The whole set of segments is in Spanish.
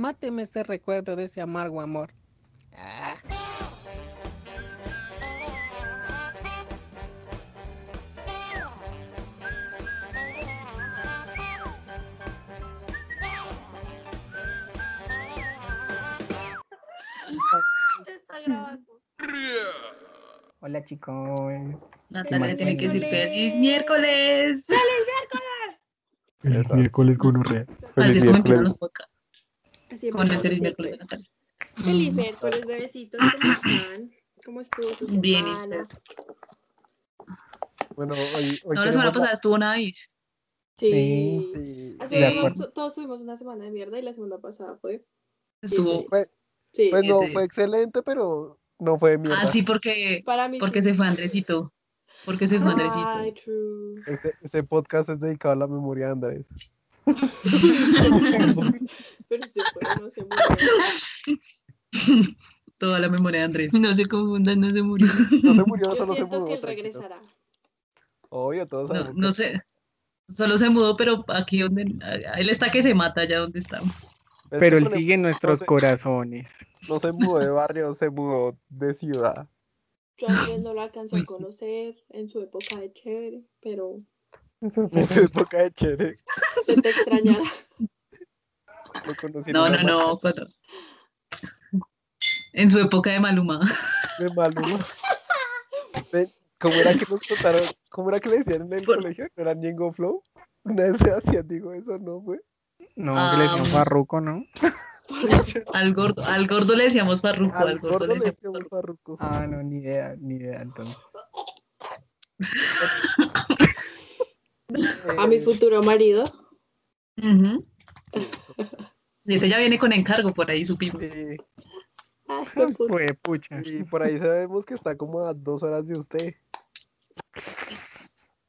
Máteme ese recuerdo de ese amargo amor. Ah. Ya está grabando. Hola chicos. Natalia tiene que decir feliz miércoles. Feliz miércoles con Urrea. Así es como empiezan los podcasts. Así Con el feliz miércoles de Natalia. Feliz miércoles, bebecitos. ¿Cómo están? ¿Cómo estuvo tu semana? Bien. Bueno, hoy, hoy No, la semana pasada estuvo Nice. Sí. Sí, Así todos, todos tuvimos una semana de mierda y la semana pasada fue. Estuvo. Pues, Sí. pues no, Ese- fue excelente, pero no fue de mierda. Ah, sí, porque, Para mí porque sí. se fue Andresito. Porque se fue Andresito. Ay, true. Este, este podcast es dedicado a la memoria de Andrés. Pero se fue, no se murió. Toda la memoria de Andrés. No se confundan, no se murió. No se murió, Yo solo se siento mudó. que él regresará. Obvio, todos No, sabemos. no sé. Solo se mudó, pero aquí donde. Él está que se mata ya donde está. Es Pero él sigue en nuestros corazones. No se mudó de barrio, se mudó de ciudad. Yo a no lo alcancé a sí. conocer en su época de chévere, pero En su época de chévere. se te en No, no, no. cuatro. En su época de Maluma. De Maluma. ¿Cómo era que nos contaron? ¿Cómo era que le decían en el Por- colegio? ¿No era Ñengo Flow? Una vez se hacían, digo, eso no fue. No, que le decían Ah. farruco, ¿no? Al gordo, al gordo le decíamos farruco. Al, Al gordo, gordo le decíamos decíamos farruco. farruco. Ah, no, ni idea, ni idea entonces. A mi futuro marido. Sí, Y ese ya viene con encargo, por ahí supimos. sí, Ay, pucha. y por ahí sabemos que está como a dos horas de usted.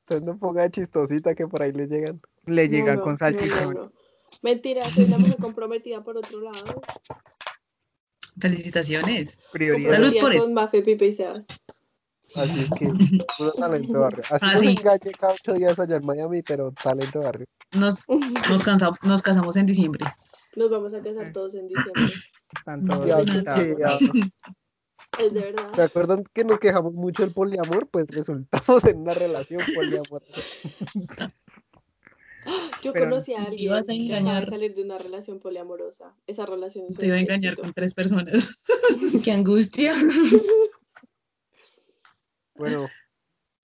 Entonces no ponga chistosita que por ahí le llegan. Le No, llega no, con no, salchichón. no, no. Mentira, soy una mujer comprometida por otro lado. Felicitaciones. Prioridad. Salud por con eso. Mafe, Pipe y Sebas. Así es que, puro talento de barrio. Así Ah, nos sí. engañé cada ocho días allá en Miami, pero talento de barrio. Nos, nos, cansa- nos casamos en diciembre. Nos vamos a casar todos en diciembre. Están todos Ya. Es de verdad. ¿Se acuerdan que nos quejamos mucho del poliamor? Pues resultamos en una relación poliamor. Yo Pero conocí a te alguien ibas a que engañar. salir de una relación poliamorosa. Esa relación es Te iba a engañar éxito. con tres personas. Qué angustia. Bueno,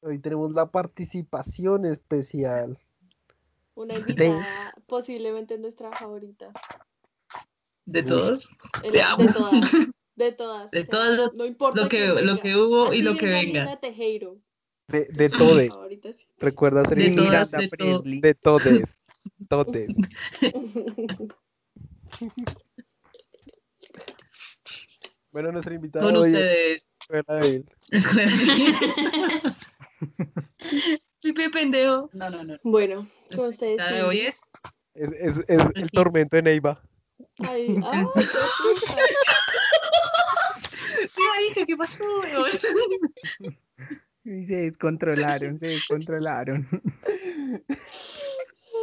hoy tenemos la participación especial. Una invitada posiblemente nuestra favorita. De todos. El- Te de amo. todas. De todas. De o sea, todas lo- no importa Lo que, lo que hubo y lo que venga Tejero. De, de todes. Ahorita sí. Recuerda ser De todas, de. Presley. de todes. Todes. Bueno, nuestra invitada Con hoy es ustedes. De él. Pipe pendejo. No, no, no. Bueno, con ustedes. La de hoy es. Es, es, es el tormento de Neiva. Ay, ay, qué puta. Marica, ¿qué pasó? Y se descontrolaron, se descontrolaron.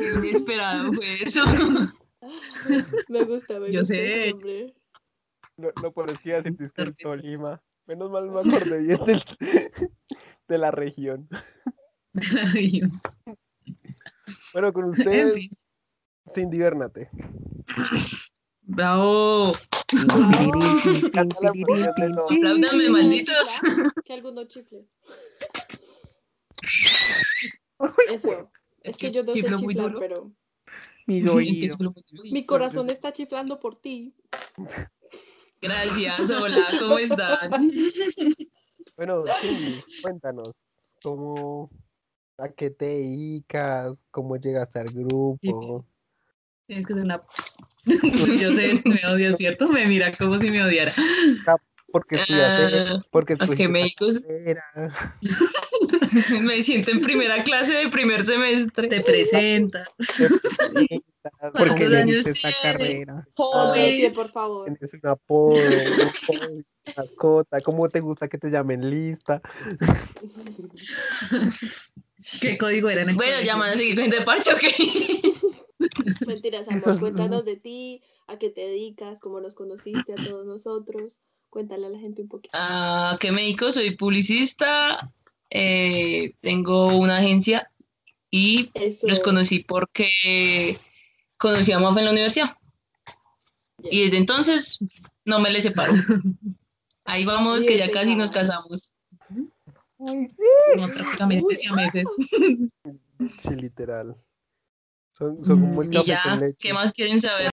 Inesperado fue eso. Me gusta, me Yo gusta sé. Lo, lo peor es que iba a decir que el Tolima. Menos mal me acordé bien del- de la región. De la región. Bueno, con En ustedes, fin. Cindy Bernate. Bravo. Apláudame, malditos. Que alguno chifle. Eso. Es que yo no sé chiflar, duro. pero mi corazón está chiflando por ti. Gracias, hola, ¿cómo están? Bueno, Cindy, cuéntanos. ¿Cómo, a qué te dedicas? ¿Cómo llegaste al grupo? Tienes que ser una... Yo sé, me odia, ¿cierto? Me mira como si me odiara. ¿Por qué estudiaste? Ah, ¿Por qué ¿a qué me? Me siento en primera clase de primer semestre. Te presenta. ¿Por qué ¿Cuántos le años esta carrera? De Jóvenes. por favor. Tienes un apodo, un hobby, mascota, ¿cómo te gusta que te llamen lista? ¿Qué código era en el Bueno, colegio? ya van a seguir con este parche, ¿ok? Mentiras, amor. Cuéntanos de ti, a qué te dedicas, cómo nos conociste a todos nosotros. Cuéntale a la gente un poquito. ¿A qué me dedico? Soy publicista, eh, tengo una agencia y Eso. los conocí porque conocí a Mafe en la universidad. Y desde entonces no me le separo. Ahí vamos, que ya casi nos casamos. Ay, sí. Somos prácticamente siameses. Sí, literal. Son, son como el Mm, Y café ya, con leche. ¿qué más quieren saber?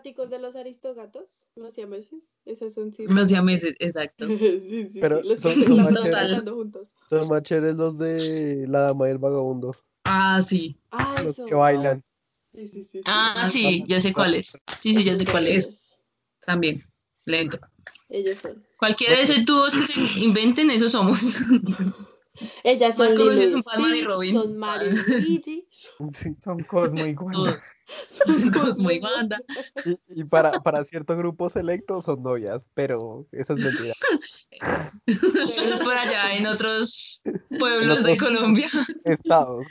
¿Fanáticos de los aristogatos? ¿Los siameses? Esas son sí. Los siameses, exacto. sí, sí, Pero sí, Los son- que son más chéveres. juntos. Son más chéveres los de la dama y el vagabundo. Ah, sí. Ah, Los eso. que bailan. Sí, sí, sí, sí. Ah, sí, ya sé cuál es. Sí, sí, ya sé cuál es. También, lento. Ellos son. Cualquiera de esos dúos que se inventen, esos somos. Ellas son Lilo son y Robin. son Mario y Luigi, Sí. Son Cosmo y Wanda. Son Cosmo y. Wanda. Y, y para, para cierto grupo selecto son novias, pero eso es mentira. Pero es por allá, en otros pueblos de otros- Colombia, Estados,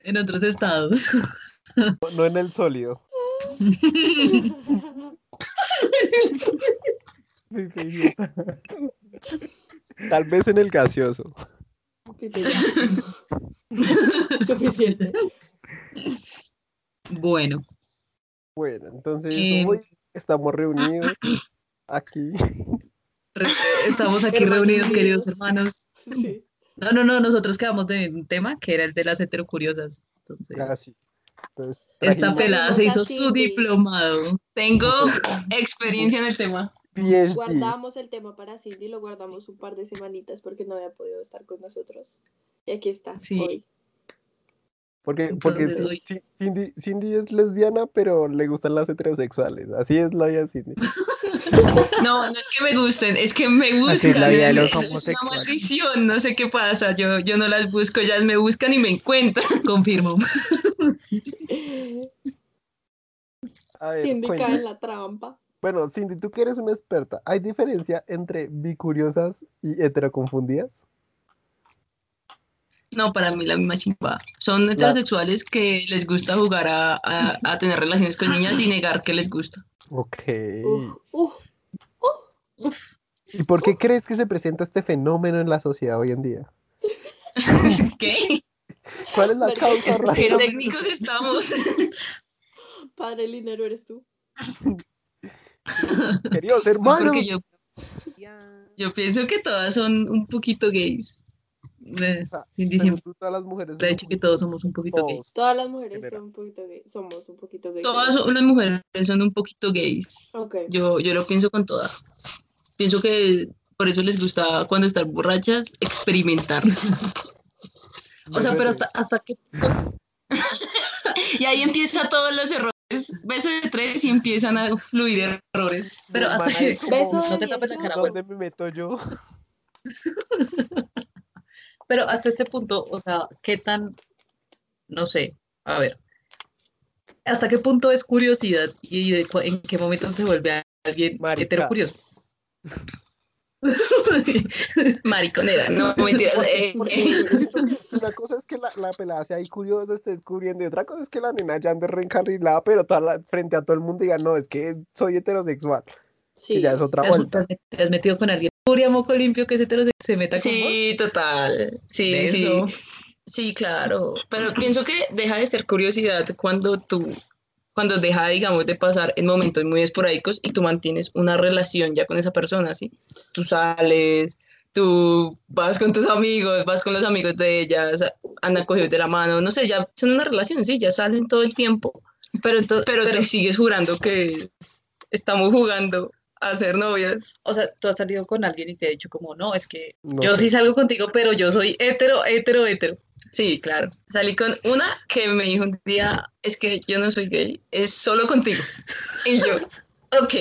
en otros estados. no- no en el sólido. Tal vez en el gaseoso. Suficiente. Bueno, Bueno, entonces Eh, hoy estamos reunidos aquí. estamos aquí Hermanos reunidos, queridos hermanos. Sí. No, no, no, nosotros quedamos de un tema que era el de las heterocuriosas. Entonces, Casi. Entonces, esta pelada se hizo su diplomado. Tengo experiencia en el tema. PhD, Guardamos el tema para Cindy, lo guardamos un par de semanitas porque no había podido estar con nosotros. Y aquí está, Sí. hoy. Porque, porque Entonces, hoy- Cindy, Cindy es lesbiana, pero le gustan las heterosexuales. Así es la vida de Cindy. No, no es que me gusten, es que me Así es la de los una maldición, no sé qué pasa. Yo, yo no las busco, ellas me buscan y me encuentran. Confirmo. Ver, Cindy cae en la trampa. Bueno, Cindy, tú que eres una experta, ¿hay diferencia entre bicuriosas y heteroconfundidas? No, para mí la misma chimba. Son heterosexuales que les gusta jugar a, a- a tener relaciones con niñas y negar que les gusta. Ok. Uf, uf, ¿Y por qué crees que se presenta este fenómeno en la sociedad hoy en día? ¿Qué? ¿Cuál es la causa ¿Qué técnicos estamos? padre Linero eres tú. Queridos hermanos. Yo, yo pienso que todas son un poquito gays. Eh, O sea, Sin todas las mujeres. le he son dicho que un todos somos un poquito Todos. gays. Todas las mujeres son un poquito gay. Somos un poquito gays. Todas son- las mujeres son un poquito gays. Yo, yo lo pienso con todas. Pienso que por eso les gusta cuando están borrachas experimentar. O sea, pero hasta, hasta que... y ahí empieza todos los errores. Beso de tres y empiezan a fluir errores. Pero hasta que... Beso No de te tapes la diez, cara, ¿no? güey. ¿Dónde me meto yo? Pero hasta este punto, o sea, ¿qué tan, no sé, a ver, hasta qué punto es curiosidad y de en qué momento se vuelve alguien Marica. heterocurioso? Mariconera, no mentiras. eh, eh, Una cosa es que la, la pelada sea ahí curiosa, esté descubriendo, y otra cosa es que la nena ya ande reencarrilada, pero toda la- frente a todo el mundo diga, no, es que soy heterosexual. Sí. Y ya es otra ¿Te has, vuelta. te has- metido con alguien? Furia moco limpio que es heterosexual, se meta con vos. Sí, total. Sí, sí. Sí, claro. Pero pienso que deja de ser curiosidad cuando tú, cuando deja, digamos, de pasar en momentos muy esporádicos y tú mantienes una relación ya con esa persona, ¿sí? Tú sales, tú vas con tus amigos, vas con los amigos de ellas, andan cogidos de la mano, no sé, ya son una relación, sí, ya salen todo el tiempo. Pero, ento- Pero, te sigues jurando que estamos jugando a ser novias. o sea, tú has salido con alguien y te ha dicho como, no, es que No yo sé. sí salgo contigo, pero yo soy hetero, hetero, hetero. Sí, claro. Salí con una que me dijo un día, es que yo no soy gay, es solo contigo. Y yo, ok,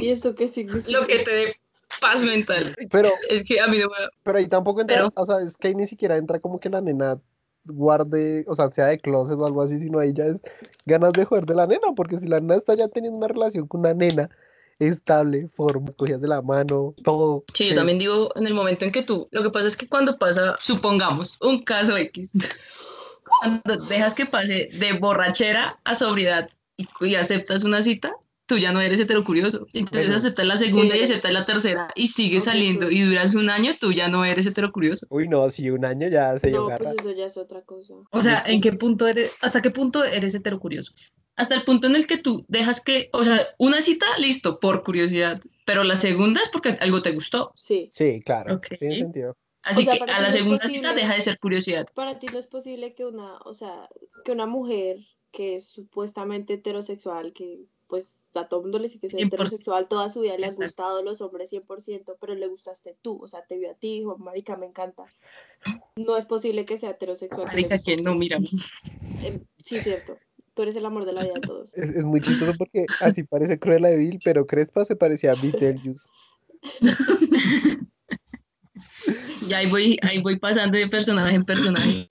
¿Y esto qué significa? lo que te dé paz mental. Pero, Es que a mí no me... pero ahí tampoco entra, Pero- o sea, es que ahí ni siquiera entra como que la nena guarde, o sea, sea de closet o algo así, sino ahí ya es ganas de joder de la nena, porque si la nena está ya teniendo una relación con una nena estable, forma, cogías de la mano, todo. Sí, yo también digo en el momento en que tú, lo que pasa es que cuando pasa, supongamos, un caso X, cuando dejas que pase de borrachera a sobriedad y, y aceptas una cita, tú ya no eres heterocurioso. Entonces aceptas la segunda y aceptas la tercera y sigues saliendo sí. y duras un año, tú ya no eres heterocurioso. Uy, no, si un año ya se No, pues eso ya es otra cosa. O sea, ¿en qué punto eres, hasta qué punto eres heterocurioso? Hasta el punto en el que tú dejas que, o sea, una cita, listo, por curiosidad, pero la segunda es porque algo te gustó. Sí. Sí, claro, tiene sentido. Así sea, que a la no segunda cita deja de ser curiosidad. Para ti no es posible que una, o sea, que una mujer que es supuestamente heterosexual, que pues a todo mundo le dice que es 100%. heterosexual toda su vida, le han gustado los hombres 100%, pero le gustaste tú, o sea, te vio a ti, dijo, marica, me encanta. No es posible que sea heterosexual. Marica, que no, mira. Eh, Sí, cierto. Tú eres el amor de la vida de todos. Es, es muy chistoso porque así parece Cruella de Vil, pero Crespa se parecía a Beetlejuice. Y ahí voy, ahí voy pasando de personaje en personaje.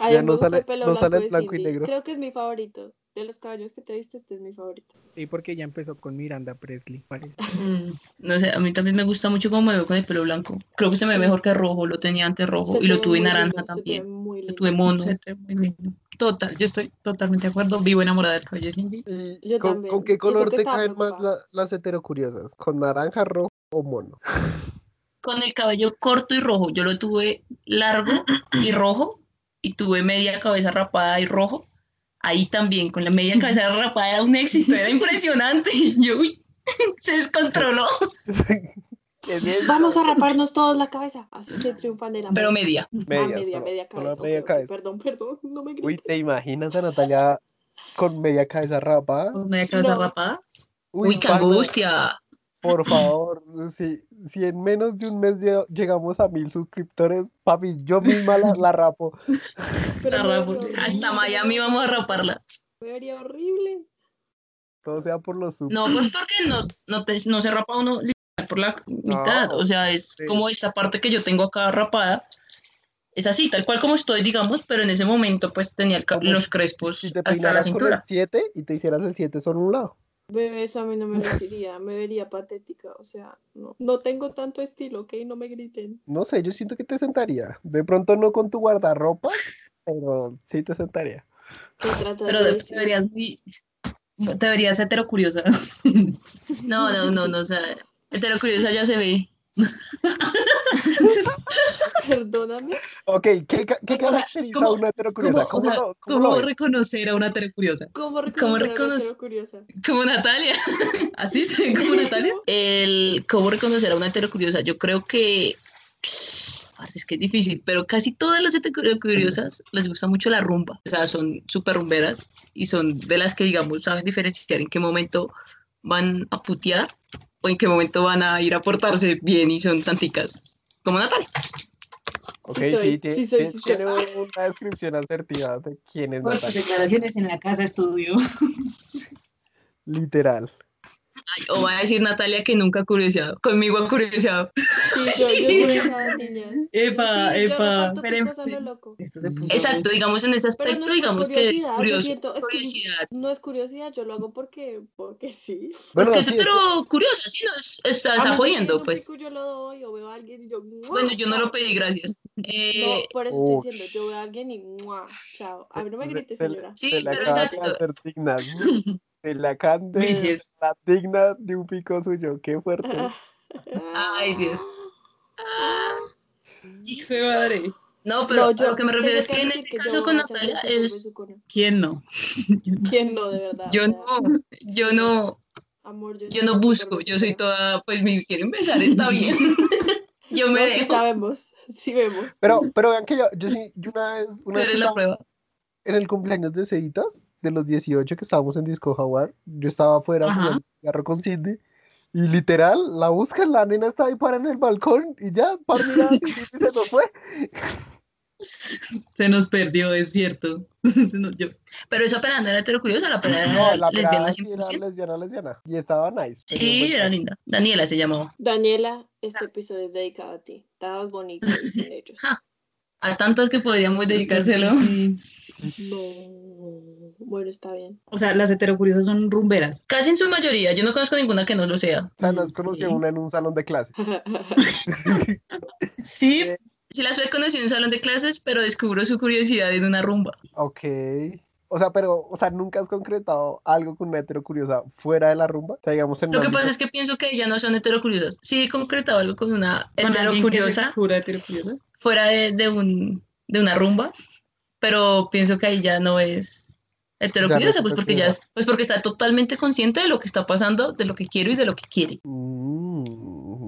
A Ya me no sale- el pelo no sale blanco y negro. Creo que es mi favorito. De los caballos que te he visto, este es mi favorito. Sí, porque ya empezó con Miranda Presley, parece. Mm, No sé, a mí también me gusta mucho cómo me veo con el pelo blanco. Creo que se me ve Sí. mejor que rojo, lo tenía antes rojo Se y lo ve tuve naranja lindo, también. muy Lo tuve mono. Se te- muy bien. Total, yo estoy totalmente de acuerdo. Vivo enamorada del cabello de Cindy. ¿Y Yo con, también. con Y qué color te caen más la- las heterocuriosas? ¿Con naranja, rojo o mono? Con el cabello corto y rojo. Yo lo tuve largo y rojo y tuve media cabeza rapada y rojo. Ahí también, con la media cabeza rapada era un éxito, era impresionante. Y yo, uy, se descontroló. ¿Qué es? Vamos a raparnos todos la cabeza. Así se triunfan de la Pero media. Ah, media, solo- media cabeza. media cabeza. Perdón, perdón, no me Uy, grites. ¿te imaginas a Natalia con media cabeza rapada? Con media cabeza No. rapada. Uy, qué pana, angustia. Por favor, si, si en menos de un mes lle- llegamos a mil suscriptores, papi, yo misma la, la rapo. Pero La rapo. Hasta Miami vamos a raparla. Me vería horrible. Todo sea por los sub. No, pues porque no, no, te- no se rapa uno por la mitad. O sea, es sí. como esta parte que yo tengo acá rapada. Es así, tal cual como estoy, digamos, pero en ese momento pues tenía el los crespos Si te hasta la peinaras con el cintura. 7 y te hicieras el 7 solo un lado. Bebé, eso a mí no me gustaría, me vería patética, o sea, no, no tengo tanto estilo, ¿ok? No me griten. No sé, yo siento que te sentaría. De pronto no con tu guardarropa, pero sí te sentaría. ¿Qué tratas Pero de te verías muy. Te verías heterocuriosa. No, no, no, no, o sea, heterocuriosa ya se ve. Perdóname. Ok, ¿qué, qué O sea, caracteriza ¿cómo- a una heterocuriosa? ¿Cómo, o ¿Cómo, sea, lo, cómo ¿cómo reconocer a una heterocuriosa? ¿Cómo reconocer a una heterocuriosa? Como Natalia. ¿Así como Natalia? El cómo reconocer a una heterocuriosa. Yo creo que es que es difícil, pero casi todas las heterocuriosas les gusta mucho la rumba. O sea, son súper rumberas y son de las que, digamos, saben diferenciar en qué momento van a putear o en qué momento van a ir a portarse bien y son santicas. Como Natalia. Ok, Sí soy, sí, sí soy, sí tiene una descripción asertiva de quién es Natalia. declaraciones en la casa estudio. Literal. Ay, o va a decir Natalia que nunca ha curioseado. Conmigo ha curioseado. Sí, yo, yo. Epa, Sí, epa. pero- loco. Esto se puso- Exacto, digamos en ese aspecto, no digamos que es curioso. siento, es que curiosidad. no es curiosidad, yo lo hago porque, porque sí. Bueno, Porque es sí, es que- pero curiosa, sí, no, es- está, está jodiendo, pues. pico, yo lo doy, o veo a alguien y yo, ¡mua! Bueno, yo no lo pedí, gracias. No, Eh, por eso estoy diciendo, yo veo a alguien y ¡mua! Chao. A mí no me grites, se- señora. sí, se pero exacto. de Vicios. la digna de un pico suyo. Qué fuerte. Ay, Dios. Hijo de madre. No, pero No, a yo lo que me refiero es que en este yo caso con Natalia es. ¿Quién no? ¿Quién no, de verdad? Yo no, yo no, Amor, yo, no busco, yo soy toda, pues me quieren besar, está bien. Yo me No, sí sabemos, sí vemos. Pero, pero vean que yo, yo sí, yo una vez, una vez la prueba. en el cumpleaños de Ceitas, de los 18 que estábamos en Disco Jaguar, yo estaba afuera Ajá. fumando cigarro con Cindy, y literal, la buscan, la nena estaba ahí para en el balcón, y ya, para mirar, y se nos fue. Se nos perdió, es cierto. Nos- yo- Pero esa pera no era heterocuriosa, la pera No, era la lesbiana sí era 100%. lesbiana, lesbiana, y estaba nice. Sí, era linda. Daniela se llamaba. Daniela, este episodio es dedicado a ti. Estabas bonito, dicen ellos. A tantas que podríamos dedicárselo. Sí. No. Bueno, está bien. O sea, las heterocuriosas son rumberas. Casi en su mayoría. Yo no conozco ninguna que no lo sea. O sea, nos conoció Sí. una en un salón de clase. Sí, Si la Sue conoció en un salón de clases, pero descubrió su curiosidad en una rumba. Ok. O sea, pero, o sea, nunca has concretado algo con una hetero curiosa fuera de la rumba. O sea, digamos en Lo que pasa es que pienso que ya no son heterocuriosas. Sí he concretado algo con una Con alguien que se heterocuriosa heterocuriosa. fuera de, de un, de una rumba, pero pienso que ahí ya no es heterocuriosa, pues porque ya, pues porque está totalmente consciente de lo que está pasando, de lo que quiero y de lo que quiere. Mm,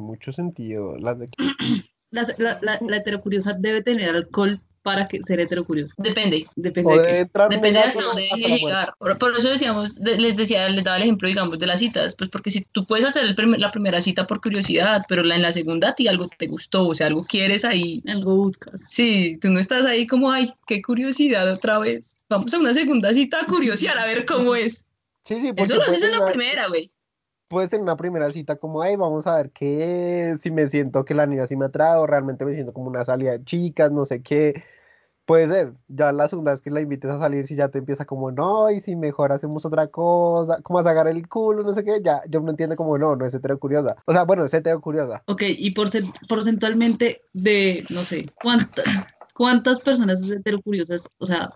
mucho sentido. Las de... La, la, la, la heterocuriosa debe tener alcohol para que ser heterocuriosa. Depende. Depende O de qué. Depende de hasta dónde deje llegar. Por, por eso decíamos, de- les decía, les daba el ejemplo, digamos, de las citas, pues porque si tú puedes hacer el primer- la primera cita por curiosidad, pero la, en la segunda a ti algo te gustó, o sea, algo quieres ahí. Algo buscas. Sí, tú no estás ahí como, ay, qué curiosidad otra vez. Vamos a una segunda cita a curiosear a ver cómo es. Sí, sí, Eso lo haces en la una- primera, güey. puede ser una primera cita como, ay, vamos a ver qué es, si me siento que la niña sí me atrae o realmente me siento como una salida de chicas, no sé qué. Puede ser, ya la segunda vez que la invites a salir, si ya te empieza como, no, y si mejor hacemos otra cosa, como a sacar el culo, no sé qué, ya, yo no entiendo como, no, no es hetero curiosa. O sea, bueno, es hetero curiosa. Ok, y porcent- porcentualmente de, no sé, ¿cuántas, cuántas personas heterocuriosas, o sea,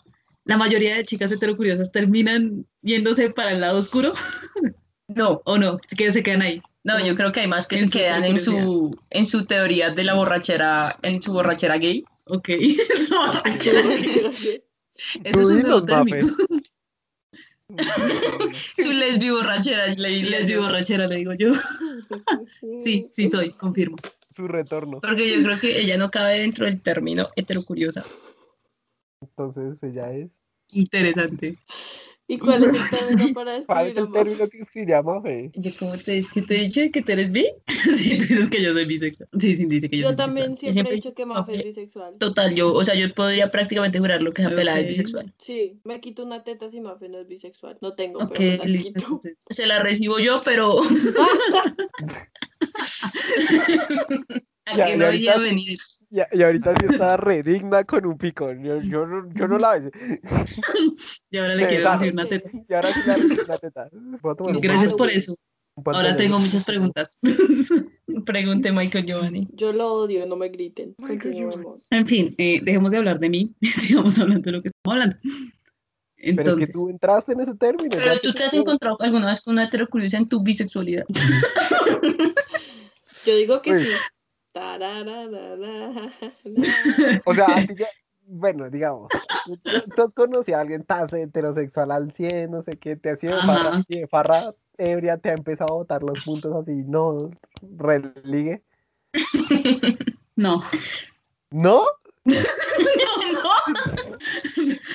la mayoría de chicas heterocuriosas terminan yéndose para el lado oscuro No, o no, que se quedan ahí. no, yo creo que hay más que En se quedan en su, en su teoría de la borrachera, en su borrachera gay. Ok. Eso- es un término. Mafe. Su lesbi borrachera, le diría Les yo. borrachera, le digo yo. Sí, sí soy, confirmo. Su retorno. Porque yo creo que ella no cabe dentro del término heterocuriosa. Entonces, ella es. Interesante. ¿Y cuál es el término para ¿Cuál es el término que escribiría Mafe? Yo como te es que te he dicho que tú eres bi. Sí, tú dices que yo soy bisexual. Sí, sí, dice que yo, Yo soy también bisexual. siempre siempre he dicho que Mafe es bisexual. Total, yo, o sea, yo podría prácticamente jurar lo que esa pelada es bisexual. Sí, me quito una teta si Mafe no es bisexual. No tengo, Ok, pero me la listo. quito. entonces. Se la recibo yo, pero a Ya, que no iba a venir eso. Y, y ahorita sí está re digna con un picón. Yo, yo, no, yo no la besé. Y ahora le quiero decir una teta. Y ahora sí la teta. Un Gracias por eso. Ahora tengo muchas preguntas. Pregunte Michael Giovanni. Yo lo odio, no me griten. En fin, eh, dejemos de hablar de mí. Sigamos hablando de lo que estamos hablando. Pero es Entonces, que tú entraste en ese término. Pero tú te has encontrado alguna vez con una heterocuriosa en tu bisexualidad. Yo digo que Uy. sí. O sea, a ti ya- bueno, digamos, tú, has conocido a alguien tan heterosexual al 100, no sé qué, te ha sido Ajá. farra, ebria, te ha empezado a botar los puntos así, no, religue. no. ¿No?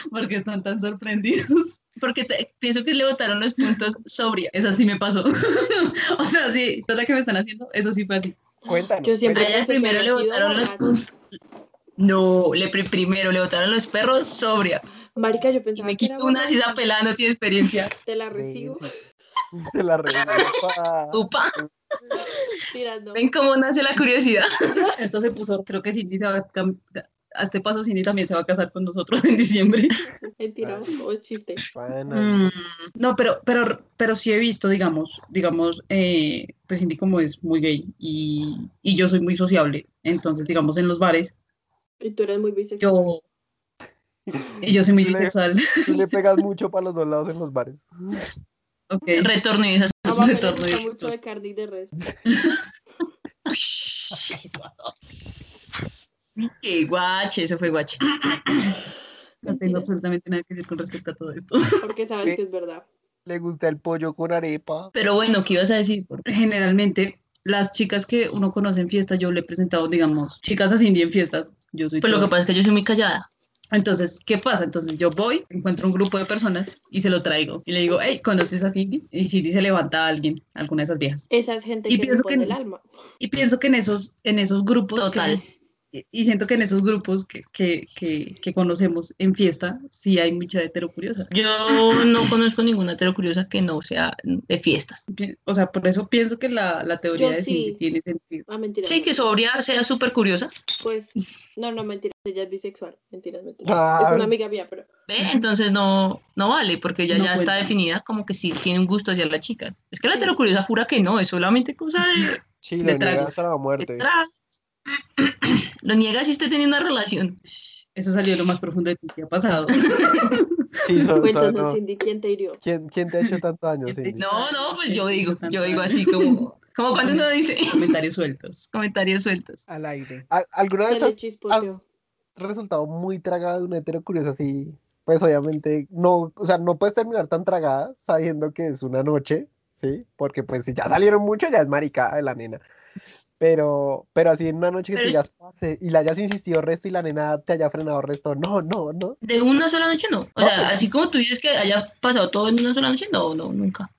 Porque están tan sorprendidos. Porque te- pienso que le botaron los puntos sobria. Eso sí me pasó. o sea, sí, toda que me están haciendo, eso sí fue así. Cuéntanos. Yo siempre A ella pensé que primero le botaron los. No, le pri- primero le botaron los perros sobria. Marica, yo Y pensaba me que era quito una si esa borracha. pelada no tiene experiencia. Te la Sí, recibo. sí. Te la pa. Upa, Tirando. ven cómo nace la curiosidad. Esto se puso, creo que va a, este paso Cindy también se va a casar con nosotros en diciembre. Mentira, o es chiste. Bueno, Mm, no, pero, pero, pero sí he visto, digamos, digamos, eh, pues Cindy como es muy gay y, y yo soy muy sociable, entonces, digamos, en los bares, Y tú eres muy bisexual. yo, y yo soy muy Tú le- bisexual. tú le pegas mucho para los dos lados en los bares. Ok. Retorno y esas le retorno gusta y mucho esto. de Cardi de Red. Qué guache, eso fue guache. No tengo absolutamente nada que decir con respecto a todo esto. porque sabes que es verdad. Le gusta el pollo con arepa. Pero bueno, ¿qué ibas a decir? Generalmente, las chicas que uno conoce en fiesta, yo le he presentado, digamos, chicas a Cindy en fiestas. Yo soy Pues lo toda- que pasa es que yo soy muy callada. Entonces, ¿qué pasa? Entonces yo voy, encuentro un grupo de personas y se lo traigo. Y le digo, hey, ¿conoces a Cindy? Y Cindy se levanta a alguien, alguna de esas viejas. Esa es gente Y que me pienso pone que- el alma. Y pienso que en esos, en esos grupos... Total. Y siento que en esos grupos que, que, que, que conocemos en fiesta, sí hay mucha heterocuriosa. Yo no conozco ninguna heterocuriosa que no sea de fiestas. O sea, por eso pienso que la, la teoría Yo de Cindy sí. tiene sentido. Ah, mentira. Sí, no. que sobria sea súper curiosa. Pues, no, no, mentira. Ella es bisexual. Mentiras, mentiras. Ah. Es una amiga mía, pero. ¿Ve? Entonces no, no vale, porque ella No ya está definida como que sí tiene un gusto hacia las chicas. Es que la Sí. heterocuriosa jura que no, es solamente cosa de, Sí, De tragos. hasta la de muerte. tra- lo niega si esté teniendo una relación. Eso salió de lo más profundo de ti. ¿Qué ha pasado? Sí, so- so- Cuéntanos, no. Cindy, ¿quién te hirió? ¿Quién, quién te ha hecho tanto daño, ¿Quién te Cindy? No, no, pues yo digo, yo digo así como, como cuando uno dice Comentarios sueltos. comentarios sueltos. Al aire. ¿Al- ¿Alguna vez ¿Quién le has resultado muy tragada de un hetero curioso así? Pues obviamente no, o sea, no puedes terminar tan tragada sabiendo que es una noche, ¿sí? Porque pues si ya salieron mucho, ya es maricada de la nena. Pero, pero así en una noche que Pero te hayas y la hayas insistido resto y la nena te haya frenado resto, no, no, no. De una sola noche no. O No, sea, pues- así como tú dices que haya pasado todo en una sola noche, no, no, nunca.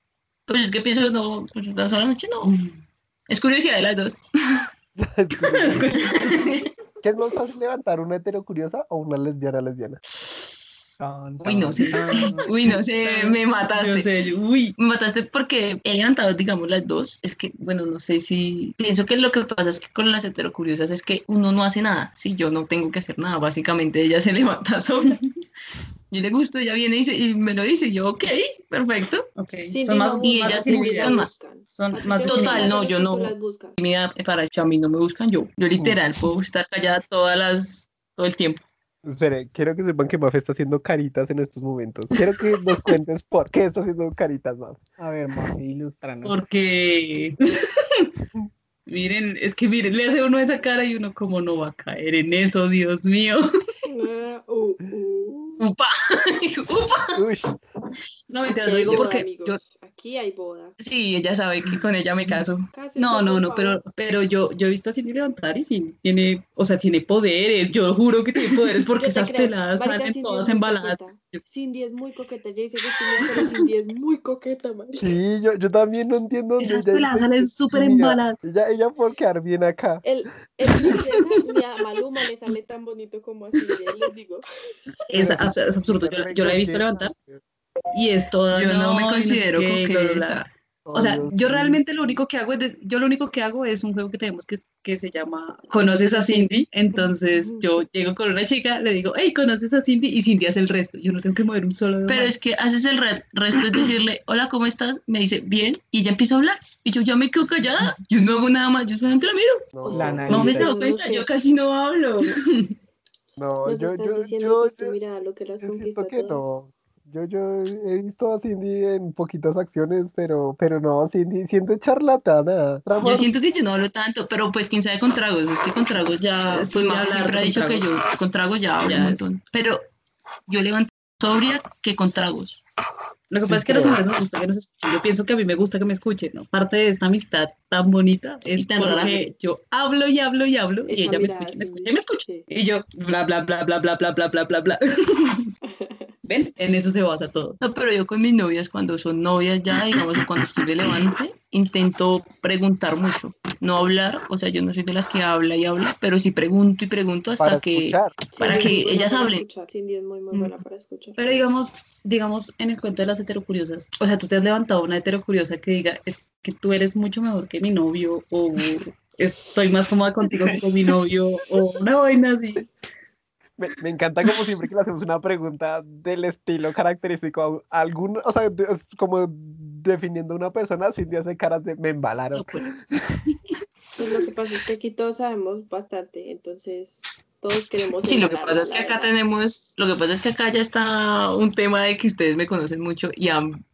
Pues es que pienso, no, pues una sola noche no. Es curiosidad de las dos. ¿Qué es más fácil levantar una hetero curiosa o una lesbiana lesbiana? Uy, no sé. Uy, no sé, me mataste. Yo sé, yo- uy. Me mataste porque he levantado, digamos, las dos. Es que, bueno, no sé si. Pienso que lo que pasa es que con las heterocuriosas es que uno no hace nada. Si yo no tengo que hacer nada, básicamente ella se levanta sola. Yo le gusto, ella viene y, se- y me lo dice. Yo, ok, perfecto. Ok. Cindy, Son más, no y ellas sí las buscan más. Son más Total, no, yo no-. Mira, para eso a mí no me buscan yo. Yo literal puedo estar callada todas las, todo el tiempo. Espere, quiero que sepan que Mafe está haciendo caritas en estos momentos. Quiero que nos cuentes por qué está haciendo caritas, Mafe. A ver, Mafe, ilústranos. Porque. miren, es que miren, le hace uno esa cara y uno, como no va a caer en eso, Dios mío? Ah, uh, uh. ¡Upa! ¡Upa! Uy, No, Aquí te lo digo boda, porque amigos. yo, Aquí hay boda. Sí, ella sabe que con ella me caso. No, no, no, pero, pero yo, yo he visto a Cindy levantar y sí tiene, o sea, tiene poderes, yo juro que tiene poderes porque esas creo. peladas Marica, salen todas embaladas. Cindy es muy coqueta. Ella dice tímida, pero Cindy es muy coqueta, sí, yo, yo también no entiendo dónde Esas ella peladas dice salen súper embaladas. Ella, ella por quedar bien acá. El, el ni a Maluma le sale tan bonito como así, ya les digo. Es, es absurdo, yo, la- yo la he visto coqueta. levantar y es toda, Yo no me y sé considero qué, bla, bla, bla. O sea, yo realmente lo único que hago es, de- yo lo único que hago es un juego que tenemos que, que se llama ¿Conoces a Cindy? Entonces yo llego con una chica, le digo, hey, ¿conoces a Cindy? Y Cindy hace el resto. Yo no tengo que mover un solo dedo Pero más. es que haces el re- resto es decirle, hola, ¿cómo estás? Me dice, bien, y ella empieza a hablar. Y yo ya me quedo callada. Yo no hago nada más, yo solamente la miro. No, La No me se da cuenta, yo casi no hablo. no, Nos yo, están yo, diciendo yo, que es tu yo, mirada lo que las yo conquista siento que todas. no. Yo, yo he visto a Cindy en poquitas acciones, pero, pero no, Cindy siente charlatana. Yo siento que yo no hablo tanto, pero pues quién sabe con tragos. Es que con tragos ya, Sí, pues hablar siempre ha con dicho que tragos. yo con tragos ya hablo Ya un es. montón. Pero yo levanto sobria que con tragos. Lo que Sí, pasa es que a las mujeres nos gusta que nos escuchen. Yo pienso que a mí me gusta que me escuchen, ¿no? Parte de esta amistad tan bonita es Y tan rara. porque yo hablo y hablo y hablo y ella me escucha, y me escucha y me escucha. Sí. Y yo, bla, bla, bla, bla, bla, bla, bla, bla, bla, bla. ¿Ven? En eso se basa todo. No, pero yo con mis novias, cuando son novias ya, digamos, cuando estoy de levante, intento preguntar mucho, no hablar, o sea, yo no soy de las que habla y habla, pero sí pregunto y pregunto hasta para que... escuchar. Para que ellas para hablen. escuchar. Cindy es muy, muy Mm. buena para escuchar. Pero digamos, digamos, en el cuento de las heterocuriosas, o sea, tú te has levantado una heterocuriosa que diga, es que tú eres mucho mejor que mi novio, o estoy más cómoda contigo que con mi novio, o una vaina así. Me, me encanta como siempre que le hacemos una pregunta del estilo característico algún, o sea, como definiendo a una persona, Cindy hace caras de me embalaron. Pues, Pues lo que pasa es que aquí todos sabemos bastante, entonces todos queremos. Sí, lo que pasa es que acá verdad. tenemos, lo que pasa es que acá ya está un tema de que ustedes me conocen mucho y han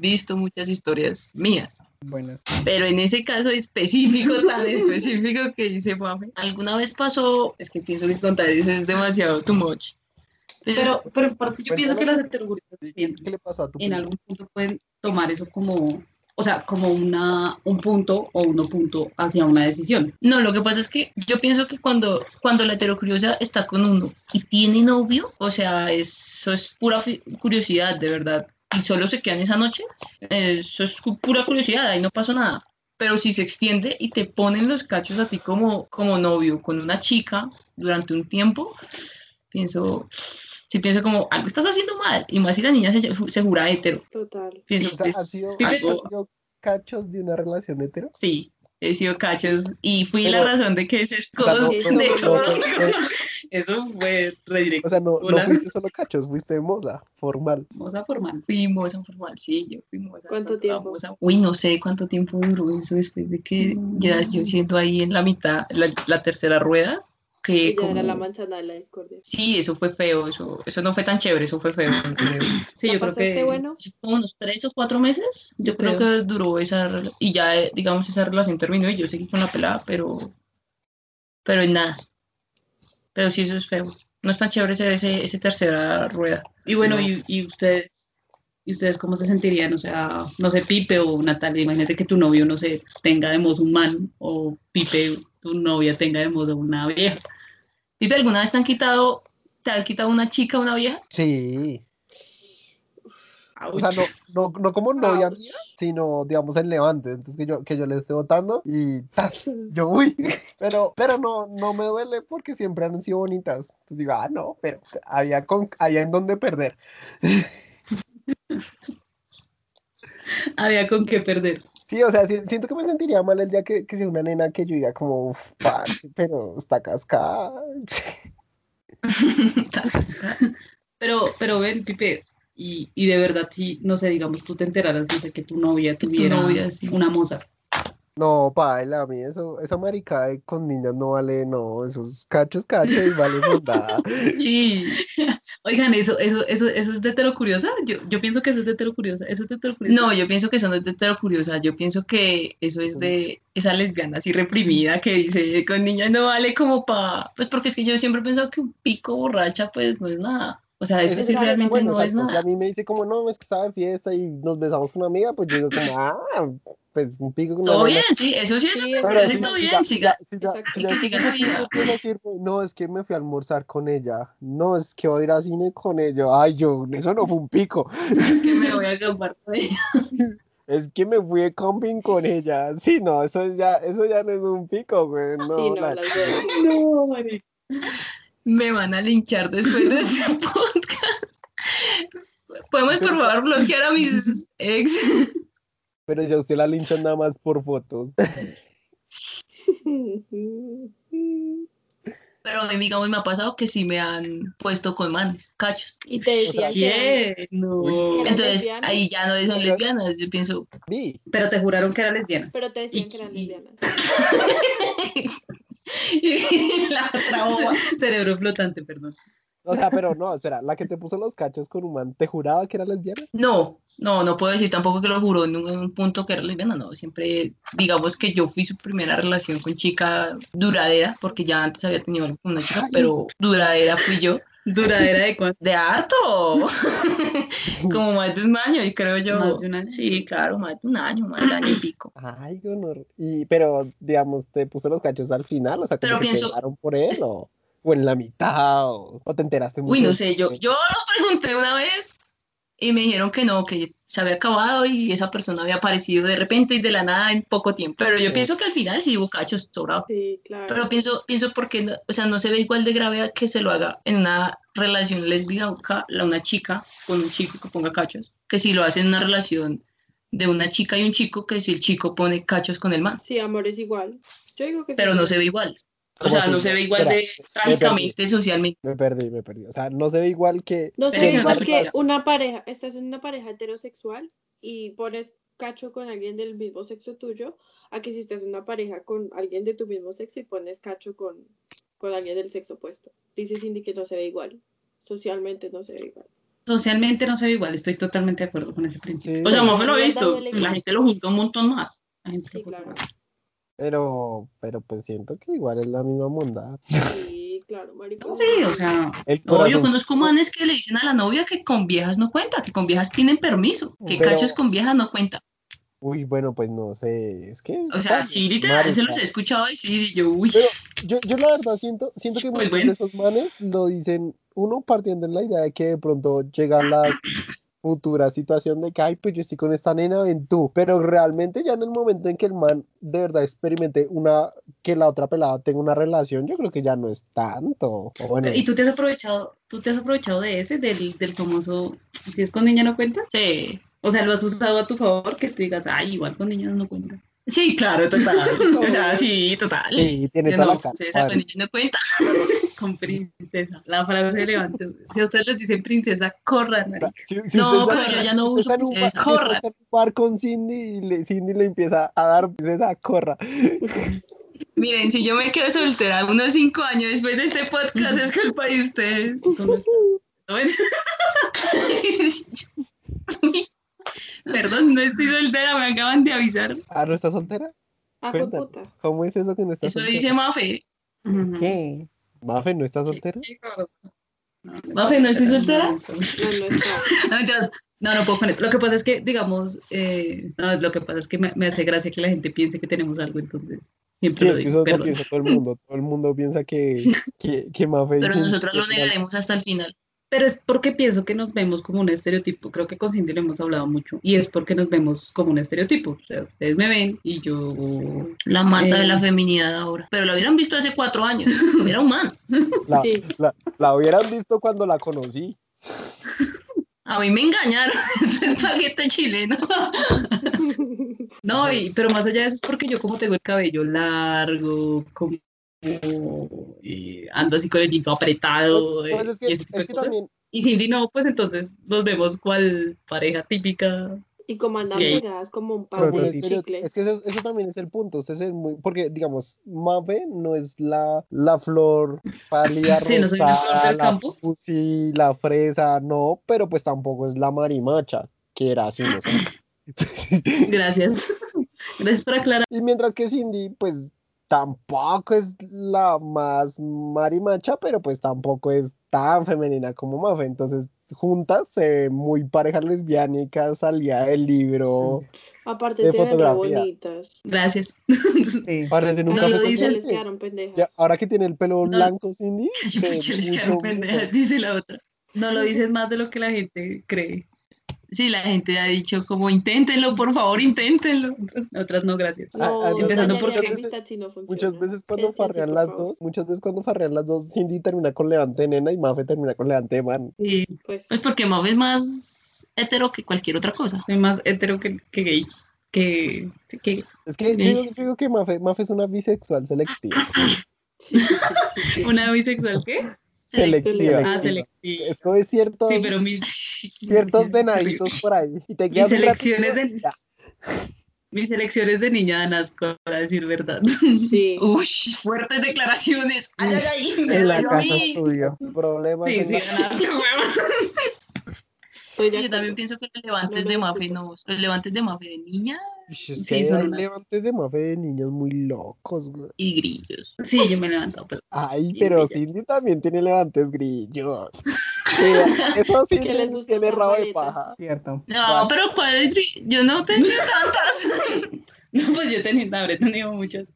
visto muchas historias mías. Buenas. Pero en ese caso específico, tan específico que dice Mafe, alguna vez pasó, es que pienso que contar eso es demasiado too much. Pero, pero aparte yo pienso que las Cuéntanos. heterocuriosas ¿Qué, bien, qué le pasó a tu en algún punto pueden tomar eso como, o sea, como una, un punto o uno punto hacia una decisión. No, lo que pasa es que yo pienso que cuando, cuando la heterocuriosa está con uno y tiene novio, o sea, eso es pura curiosidad, de verdad, y solo se quedan esa noche, eso es pura curiosidad, ahí no pasó nada. Pero si se extiende y te ponen los cachos a ti como, como novio con una chica durante un tiempo, pienso, si pienso como, algo estás haciendo mal, y más si la niña se, se jura hetero. Total. Pienso, O sea, pues, ¿ha sido, algo- ha sido cachos de una relación hetero? Sí, he sido cachos y fui Pero- la razón de que esas cosas no- de no- Eso fue redirecto. o sea, no, fuiste solo cachos, fuiste moza, formal. Vamos a formar. Fui moza formal, sí, yo fui moza. ¿Cuánto tiempo? moza. Uy, no sé cuánto tiempo duró eso después de que ya yo siendo ahí en la mitad, la, la tercera rueda, que Ella era la como- manzana de la discordia. Sí, eso fue feo, eso, eso no fue tan chévere, eso fue feo, creo. Sí, ¿La yo creo que bueno? Fue unos tres o cuatro meses, yo Yo creo creo. que duró esa, y ya, eh, digamos, esa relación terminó y yo seguí con la pelada, pero, pero en nada. Pero sí, eso es feo. No es tan chévere ese, ese, ese tercera rueda. Y bueno, No. y, y ustedes, ¿y ustedes cómo se sentirían? O sea, no sé, Pipe o Natalia, imagínate que tu novio, no sé, tenga de mozo un man, o Pipe, tu novia tenga de mozo una vieja. Pipe, ¿alguna vez te han quitado, te han quitado una chica, una vieja? Sí. O sea, no, no, no como novia mía, sino, digamos, en Levante. Entonces, que yo, que yo le esté votando y ¡tas! yo, uy. Pero, pero no, no me duele porque siempre han sido bonitas. Entonces digo, ah, no, pero había, con, había en dónde perder. Había con qué perder. Sí, o sea, si- siento que me sentiría mal el día que, que sea una nena que yo diga como, "Uf, parce, pero está cascada. Pero, pero ven, Pipe, y, y de verdad, sí, no sé, digamos, tú te enteraras de que tu novia tu tuviera novia, sí. una moza. No, paila, a mí eso, esa maricada de con niñas no vale, no, esos cachos, cachos y vale mondada. Sí, Oigan, eso, eso, eso, eso es de hetero curiosa. Yo, yo pienso que eso es de hetero curiosa. Eso es de hetero curiosa. no, yo pienso que eso no es de hetero curiosa, yo pienso que eso es de esa lesbiana así reprimida que dice con niñas no vale como pa, pues porque es que yo siempre he pensado que un pico borracha pues no es nada, o sea, eso Eso sí es realmente Bueno, no es exacto, Si a nada. mí me dice como, no, es que estaba de fiesta y nos besamos con una amiga, pues yo digo como, ah, pues un pico con una Todo bien, sí, eso sí es Sí, pero si- todo bien, siga. es siga no, es que me fui a almorzar con ella, no, es que voy a ir al cine con ella, ay, yo, eso no fue un pico, que me voy a acampar con ella. es que me fui de camping con ella, sí, no, eso ya, eso ya no es un pico, güey, no, Sí, no, la-. No, marica. Me van a linchar después de este podcast. Podemos por favor bloquear a mis ex. pero ya usted la linchan nada más por fotos. Pero digamos me ha pasado que sí me han puesto con manes, cachos. Y te decían que eran- ¿Quién? No. ¿Eran Entonces lesbianas? ahí ya no son lesbianas, yo pienso, Vi, Pero te juraron que era lesbiana. pero te decían Y- que eran y- lesbianas. y la otra boba. Cerebro flotante, perdón. o sea, pero no, espera, la que te puso los cachos con un man, ¿te juraba que era lesbiana? No, no, no puedo decir tampoco que lo juró en un, en un punto que era lesbiana, no, siempre digamos que yo fui su primera relación con chica duradera, porque ya antes había tenido algo con una chica, pero duradera fui yo. Duradera de cuánto. De harto, como más de un año, y creo yo. Más de un año. Sí, claro, más de un año, más de año y pico. Ay, honor. Y, pero, digamos, te puso los cachos al final, o sea, Pero pienso- quedaron por él, o, o en la mitad, o, o te enteraste Uy, mucho no sé, yo lo pregunté una vez y me dijeron que no, que se había acabado y esa persona había aparecido de repente y de la nada en poco tiempo. Pero yo Sí. pienso que al final sí hubo cachos sobrado. Sí, claro. Pero pienso, pienso porque, no- o sea, no se ve igual de grave que se lo haga en una relación lésbica, la- una chica con un chico que ponga cachos, que si lo hace en una relación de una chica y un chico, que si el chico pone cachos con el man. Sí, amor es igual. Yo digo que sí. Pero no se ve igual. O ¿Cómo sea, así? no se ve igual Espera, de trágicamente, socialmente. Me perdí, me perdí. O sea, no se ve igual que... No que no te porque escuchas. una pareja, estás en una pareja heterosexual y pones cacho con alguien del mismo sexo tuyo, a que si estás en una pareja con alguien de tu mismo sexo y pones cacho con, con alguien del sexo opuesto. Dice Cindy que no se ve igual. Socialmente no se ve igual. Socialmente no se ve igual, estoy totalmente de acuerdo con ese principio. Sí, O sea, Mafe lo Mierda visto. La gente lo juzga un montón más. La gente Sí, lo claro. más. Pero, pero pues siento que igual es la misma mondad. Sí, claro, maricón. Sí, o sea, El yo conozco manes que le dicen a la novia que con viejas no cuenta, que con viejas tienen permiso, que Pero- cachos con viejas no cuenta. Uy, bueno, pues no sé, es que... O sea, sí, literal, se los he escuchado y yo, uy. Pero yo, yo la verdad siento, siento que Pues muchos bueno. de esos manes lo dicen, uno partiendo en la idea de que de pronto llega la futura situación de que, ay, pues yo estoy con esta nena, ven tú. Pero realmente ya en el momento en que el man de verdad experimente una, que la otra pelada tenga una relación, yo creo que ya no es tanto. O bueno, ¿y tú te has aprovechado, tú te has aprovechado de ese, del, del famoso, si es con niña no cuenta? Sí, O sea, lo has usado a tu favor que tú digas, ay, igual con niñas no cuenta. Sí, claro, total. O sea, sí, total. sí, tiene Yo toda no, la cara. con niños no cuenta. Con princesa. La frase levante. Si a ustedes les dicen princesa, corran. marica. Si- si No, pero está- yo ya no uso está princesa. está en un bar con Cindy y le, Cindy le empieza a dar princesa, corra. Miren, si yo me quedo soltera unos cinco años después de este podcast, es culpa de ustedes. Perdón, no estoy soltera, me acaban de avisar. Ah, ¿no estás soltera? Ah, fue Cuéntame. puta. ¿Cómo es eso que no estás Eso soltera? dice Mafe. ¿Qué? Mafe, ¿no estás soltera? Mafe, ¿no estoy soltera? No, no está. No, no, no puedo con eso. Lo que pasa es que, digamos, eh, no, lo que pasa es que me, me hace gracia que la gente piense que tenemos algo, entonces siempre Sí, lo es que digo, eso lo piensa todo el mundo. Todo el mundo piensa que, que, que Mafe Pero nosotros lo negaremos hasta el final. Pero es porque pienso que nos vemos como un estereotipo. Creo que con Cindy lo hemos hablado mucho. Y es porque nos vemos como un estereotipo. O sea, ustedes me ven y yo. La mata de la Eh. feminidad ahora. Pero lo hubieran visto hace cuatro años. Era un man. La, Sí. la, la hubieran visto cuando la conocí. A mí me engañaron. Este espaguete chileno. No, y, pero más allá de eso es porque yo, como tengo el cabello largo, como. Y ando así con el jean todo apretado. Pues eh, es que, y es que también, Cindy no, pues entonces nos vemos cual pareja típica. Y como andan pegadas como un el de chicle. es que eso, eso también es el punto. Es el muy, porque, digamos, Mafe no es la, la flor pálida Sí, no soy la flor rosada, del la campo. fusi, la fresa, no, pero pues tampoco es la marimacha, que era así. Gracias. Gracias por aclarar. Y mientras que Cindy, pues tampoco es la más marimacha, pero pues tampoco es tan femenina como Mafe. Entonces, juntas se ve muy pareja lesbiánica, salía del libro. Aparte de se ven fotografía. bonitas. Gracias. Sí. Parecen un No café lo con dicen. Ya les leche. quedaron pendejas. Ya, ahora que tiene el pelo No. blanco, Cindy. Yo les quedaron pendejas, dice la otra. No lo dices más de lo que la gente cree. Sí, la gente ha dicho como inténtenlo, por favor, inténtenlo. Otras no, gracias. Ah, No, ah, empezando dañaría porque- amistad si no funciona. Muchas veces cuando farrean por las favor. dos, muchas veces cuando farrean las dos, Cindy termina con levante nena y Mafe termina con levante man. Sí, Pues, Pues porque Mafe es más hetero que cualquier otra cosa. soy más hetero que, que gay. Que, que Es que yo digo, yo digo que Mafe, Mafe es una bisexual selectiva. una bisexual, ¿qué? Selectiva. Ah, selectiva. Es como cierto. Sí, pero mis ciertos venaditos por ahí. Y te Mis quedas un elecciones ratito, de- ya. mis elecciones de niña dan asco, para decir verdad. Sí. Uy, fuertes declaraciones. Ay, ay, ay, En la casa estudio. Problemas Sí, en sí, la- dan asco, huevón. Estoy Yo también pienso que los levantes No de Mafe no. Los levantes de Mafe de niña es Sí, que son hay levantes de Mafe de niños muy locos, güey. y grillos. Sí, yo me he levantado, pero Ay, pero. Cindy también tiene levantes grillos. Eso sí Que les gusta tiene rabo de paja. Cierto. No, pero ¿cuál Yo no tenía tantas. no, pues yo tenía, habré tenido muchas.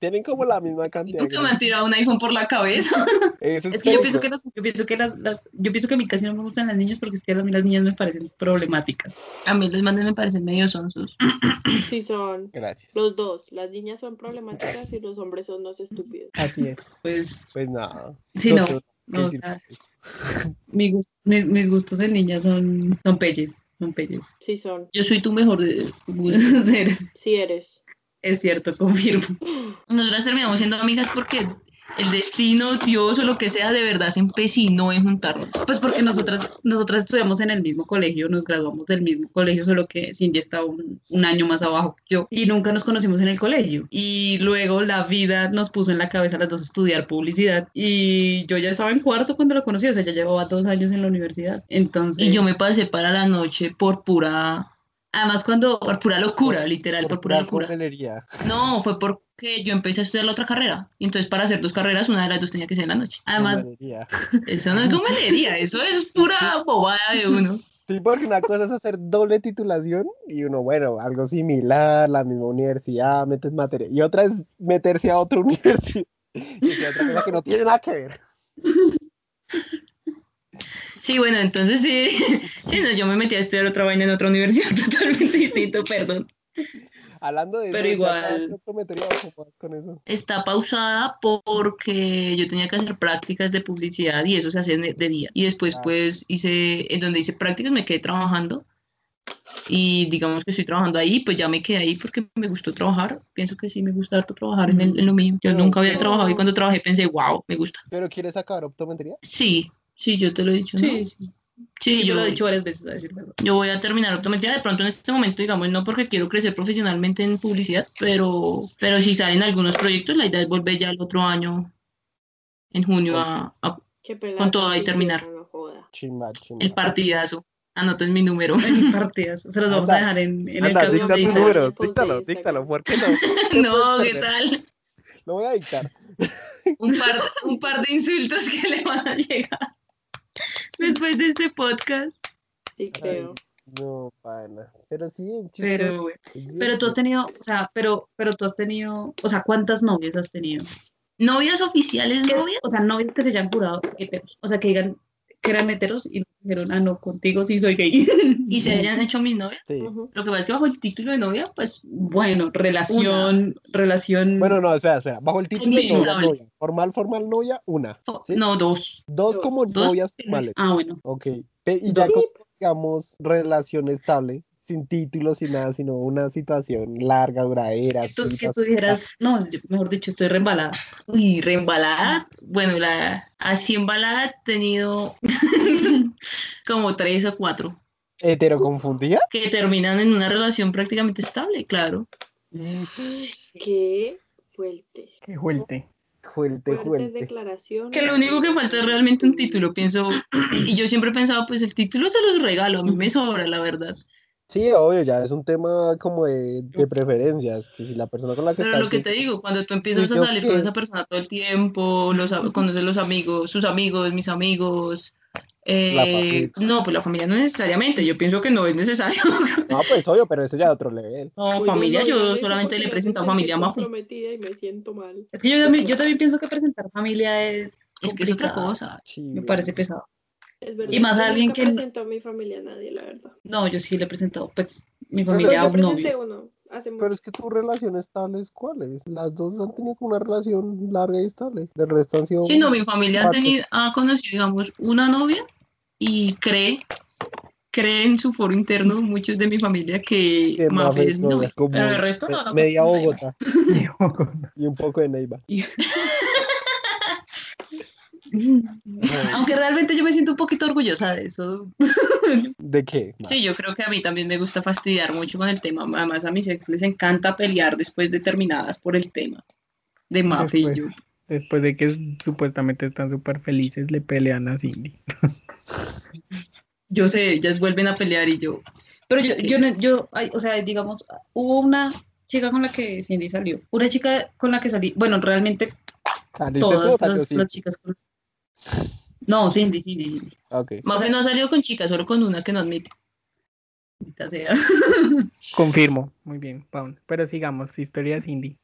Tienen como la misma cantidad. de Nunca me han tirado un iPhone por la cabeza. Es que yo pienso que las, yo pienso que las, las- yo pienso que a mí casi no me gustan las niñas porque es que a mí las niñas me parecen problemáticas. A mí los mandes me parecen medio sonsos. Sí son. Gracias. Los dos. Las niñas son problemáticas y los hombres son los estúpidos. Así es. Pues Pues nada. sí, no, no, ¿qué o sea, mi gus- mi- mis gustos en niñas son, son pelles, son pelles. Sí son. Yo soy tu mejor de gusto. Sí eres. Es cierto, confirmo. Nosotras terminamos siendo amigas porque el destino, Dios o lo que sea, de verdad se empecinó en juntarnos. Pues porque nosotras, nosotras estudiamos en el mismo colegio, nos graduamos del mismo colegio, solo que Cindy estaba un, un año más abajo que yo y nunca nos conocimos en el colegio. Y luego la vida nos puso en la cabeza las dos estudiar publicidad y yo ya estaba en cuarto cuando lo conocí, o sea, ya llevaba dos años en la universidad. Entonces, Y yo me pasé para la noche por pura, además cuando, por pura locura, literal, por pura locura. No, fue porque yo empecé a estudiar la otra carrera. Y entonces para hacer dos carreras, una de las dos tenía que ser en la noche. además, Gomelería. Eso no es gomelería, eso es pura bobada de uno. Sí, porque una cosa es hacer doble titulación y uno, bueno, algo similar, la misma universidad, metes materia. Y otra es meterse a otra universidad. Y otra cosa que no tiene nada que ver. Sí, bueno, entonces sí, sí no, yo me metí a estudiar otra vaina en otra universidad totalmente distinto, perdón. Hablando de Pero ¿ya igual- con eso? Está pausada porque yo tenía que hacer prácticas de publicidad y eso se hace de de día. Y después Ah. pues hice, en donde hice prácticas me quedé trabajando y digamos que estoy trabajando ahí, pues ya me quedé ahí porque me gustó trabajar. Pienso que sí me gusta harto trabajar en, el- en lo mío. Yo Pero- nunca había pero- trabajado y cuando trabajé pensé, wow, me gusta. ¿Pero quieres acabar optometría? Sí, sí, yo te lo he dicho, ¿no? sí, sí. Sí, Yo yo, lo he dicho varias veces, a decir verdad. yo voy a terminar optometría de pronto en este momento, digamos, no porque quiero crecer profesionalmente en publicidad, pero, pero si salen algunos proyectos, la idea es volver ya el otro año, en junio, a, a Con todo ahí terminar. no joda. Chimba, chimba. el partidazo. Anoten mi número. En partidas. Se los vamos a dejar en, en el Anda, dicta de tu Instagram. número, díctalo, díctalo, ¿por qué no? No, ¿qué tal? Lo voy a dictar. Un par, un par de insultos que le van a llegar después de este podcast. Sí, creo. No, pana. Pero sí, en Pero, pero tú has tenido, o sea, pero, pero tú has tenido, o sea, ¿cuántas novias has tenido? ¿Novias oficiales, ¿Qué- novias? O sea, novias que se hayan curado. O sea, que digan que eran heteros y dijeron, ah, no, contigo sí soy gay. Y se hayan hecho mis novias. Sí. Lo que pasa es que bajo el título de novia, pues Bueno, relación, relación. Bueno, no, espera, espera. Bajo el título de novia. Formal, formal, novia, una. no, dos. Dos como Dos. novias formales. Ah, bueno. Ok. Y ya digamos, relación estable, sin título, sin nada, sino una situación larga, duradera. Que tú, que citas- tú dijeras, no, mejor dicho, estoy reembalada. Uy, reembalada. Bueno, la así embalada he tenido como tres o cuatro ¿Heteroconfundida? que terminan en una relación prácticamente estable, claro. Qué fuerte. Qué fuerte. fuerte, fuerte. declaraciones. Que lo único que falta es realmente un título, pienso. Y yo siempre he pensado, pues el título se los regalo, a mí me sobra, la verdad. Sí, obvio, ya es un tema como de, de preferencias. Que si la persona con la que Pero estás lo que te digo, cuando tú empiezas a salir con esa persona todo el tiempo, los, conoces los amigos, sus amigos, mis amigos. eh, no, pues la familia no necesariamente, yo pienso que no es necesario. No, pues obvio, pero eso ya es otro nivel. No, Oye, familia, no, yo solamente le he presentado familia comprometida y me siento mal. Es que yo también, yo también pienso que presentar familia es. Es que es otra cosa. Sí, Me parece pesado. Es verdad. Y más a alguien que- a mi familia a nadie, la verdad. No, yo sí le he presentado, pues, mi familia a un novio. uno hace Pero es que tu relación estable es cuál es. Las dos han tenido como una relación larga y estable. Del resto han sido. Sí, no, mi familia ha, tenido, ha conocido, digamos, una novia y cree, cree en su foro interno muchos de mi familia que Mafe es mi novia. Pero el resto no, no. Media no, Bogotá y un poco de Neiva. Aunque realmente yo me siento un poquito orgullosa de eso. ¿De qué? Sí, yo creo que a mí también me gusta fastidiar mucho con el tema. Además, a mis ex les encanta pelear después de terminadas por el tema de Mafe y yo. Después de que supuestamente están súper felices, le pelean a Cindy. Yo sé, ellas vuelven a pelear y yo. Pero yo, yo, no- yo, ay, o sea, digamos, hubo una chica con la que Cindy salió. Una chica con la que salí, bueno, realmente ¿Saliste tú o todas las, las chicas con... No, Cindy, Cindy, Cindy. Ok. Mafe no ha salido con chicas, solo con una que no admite. Sea. Confirmo. Muy bien, Paul. Pero sigamos, historia de Cindy.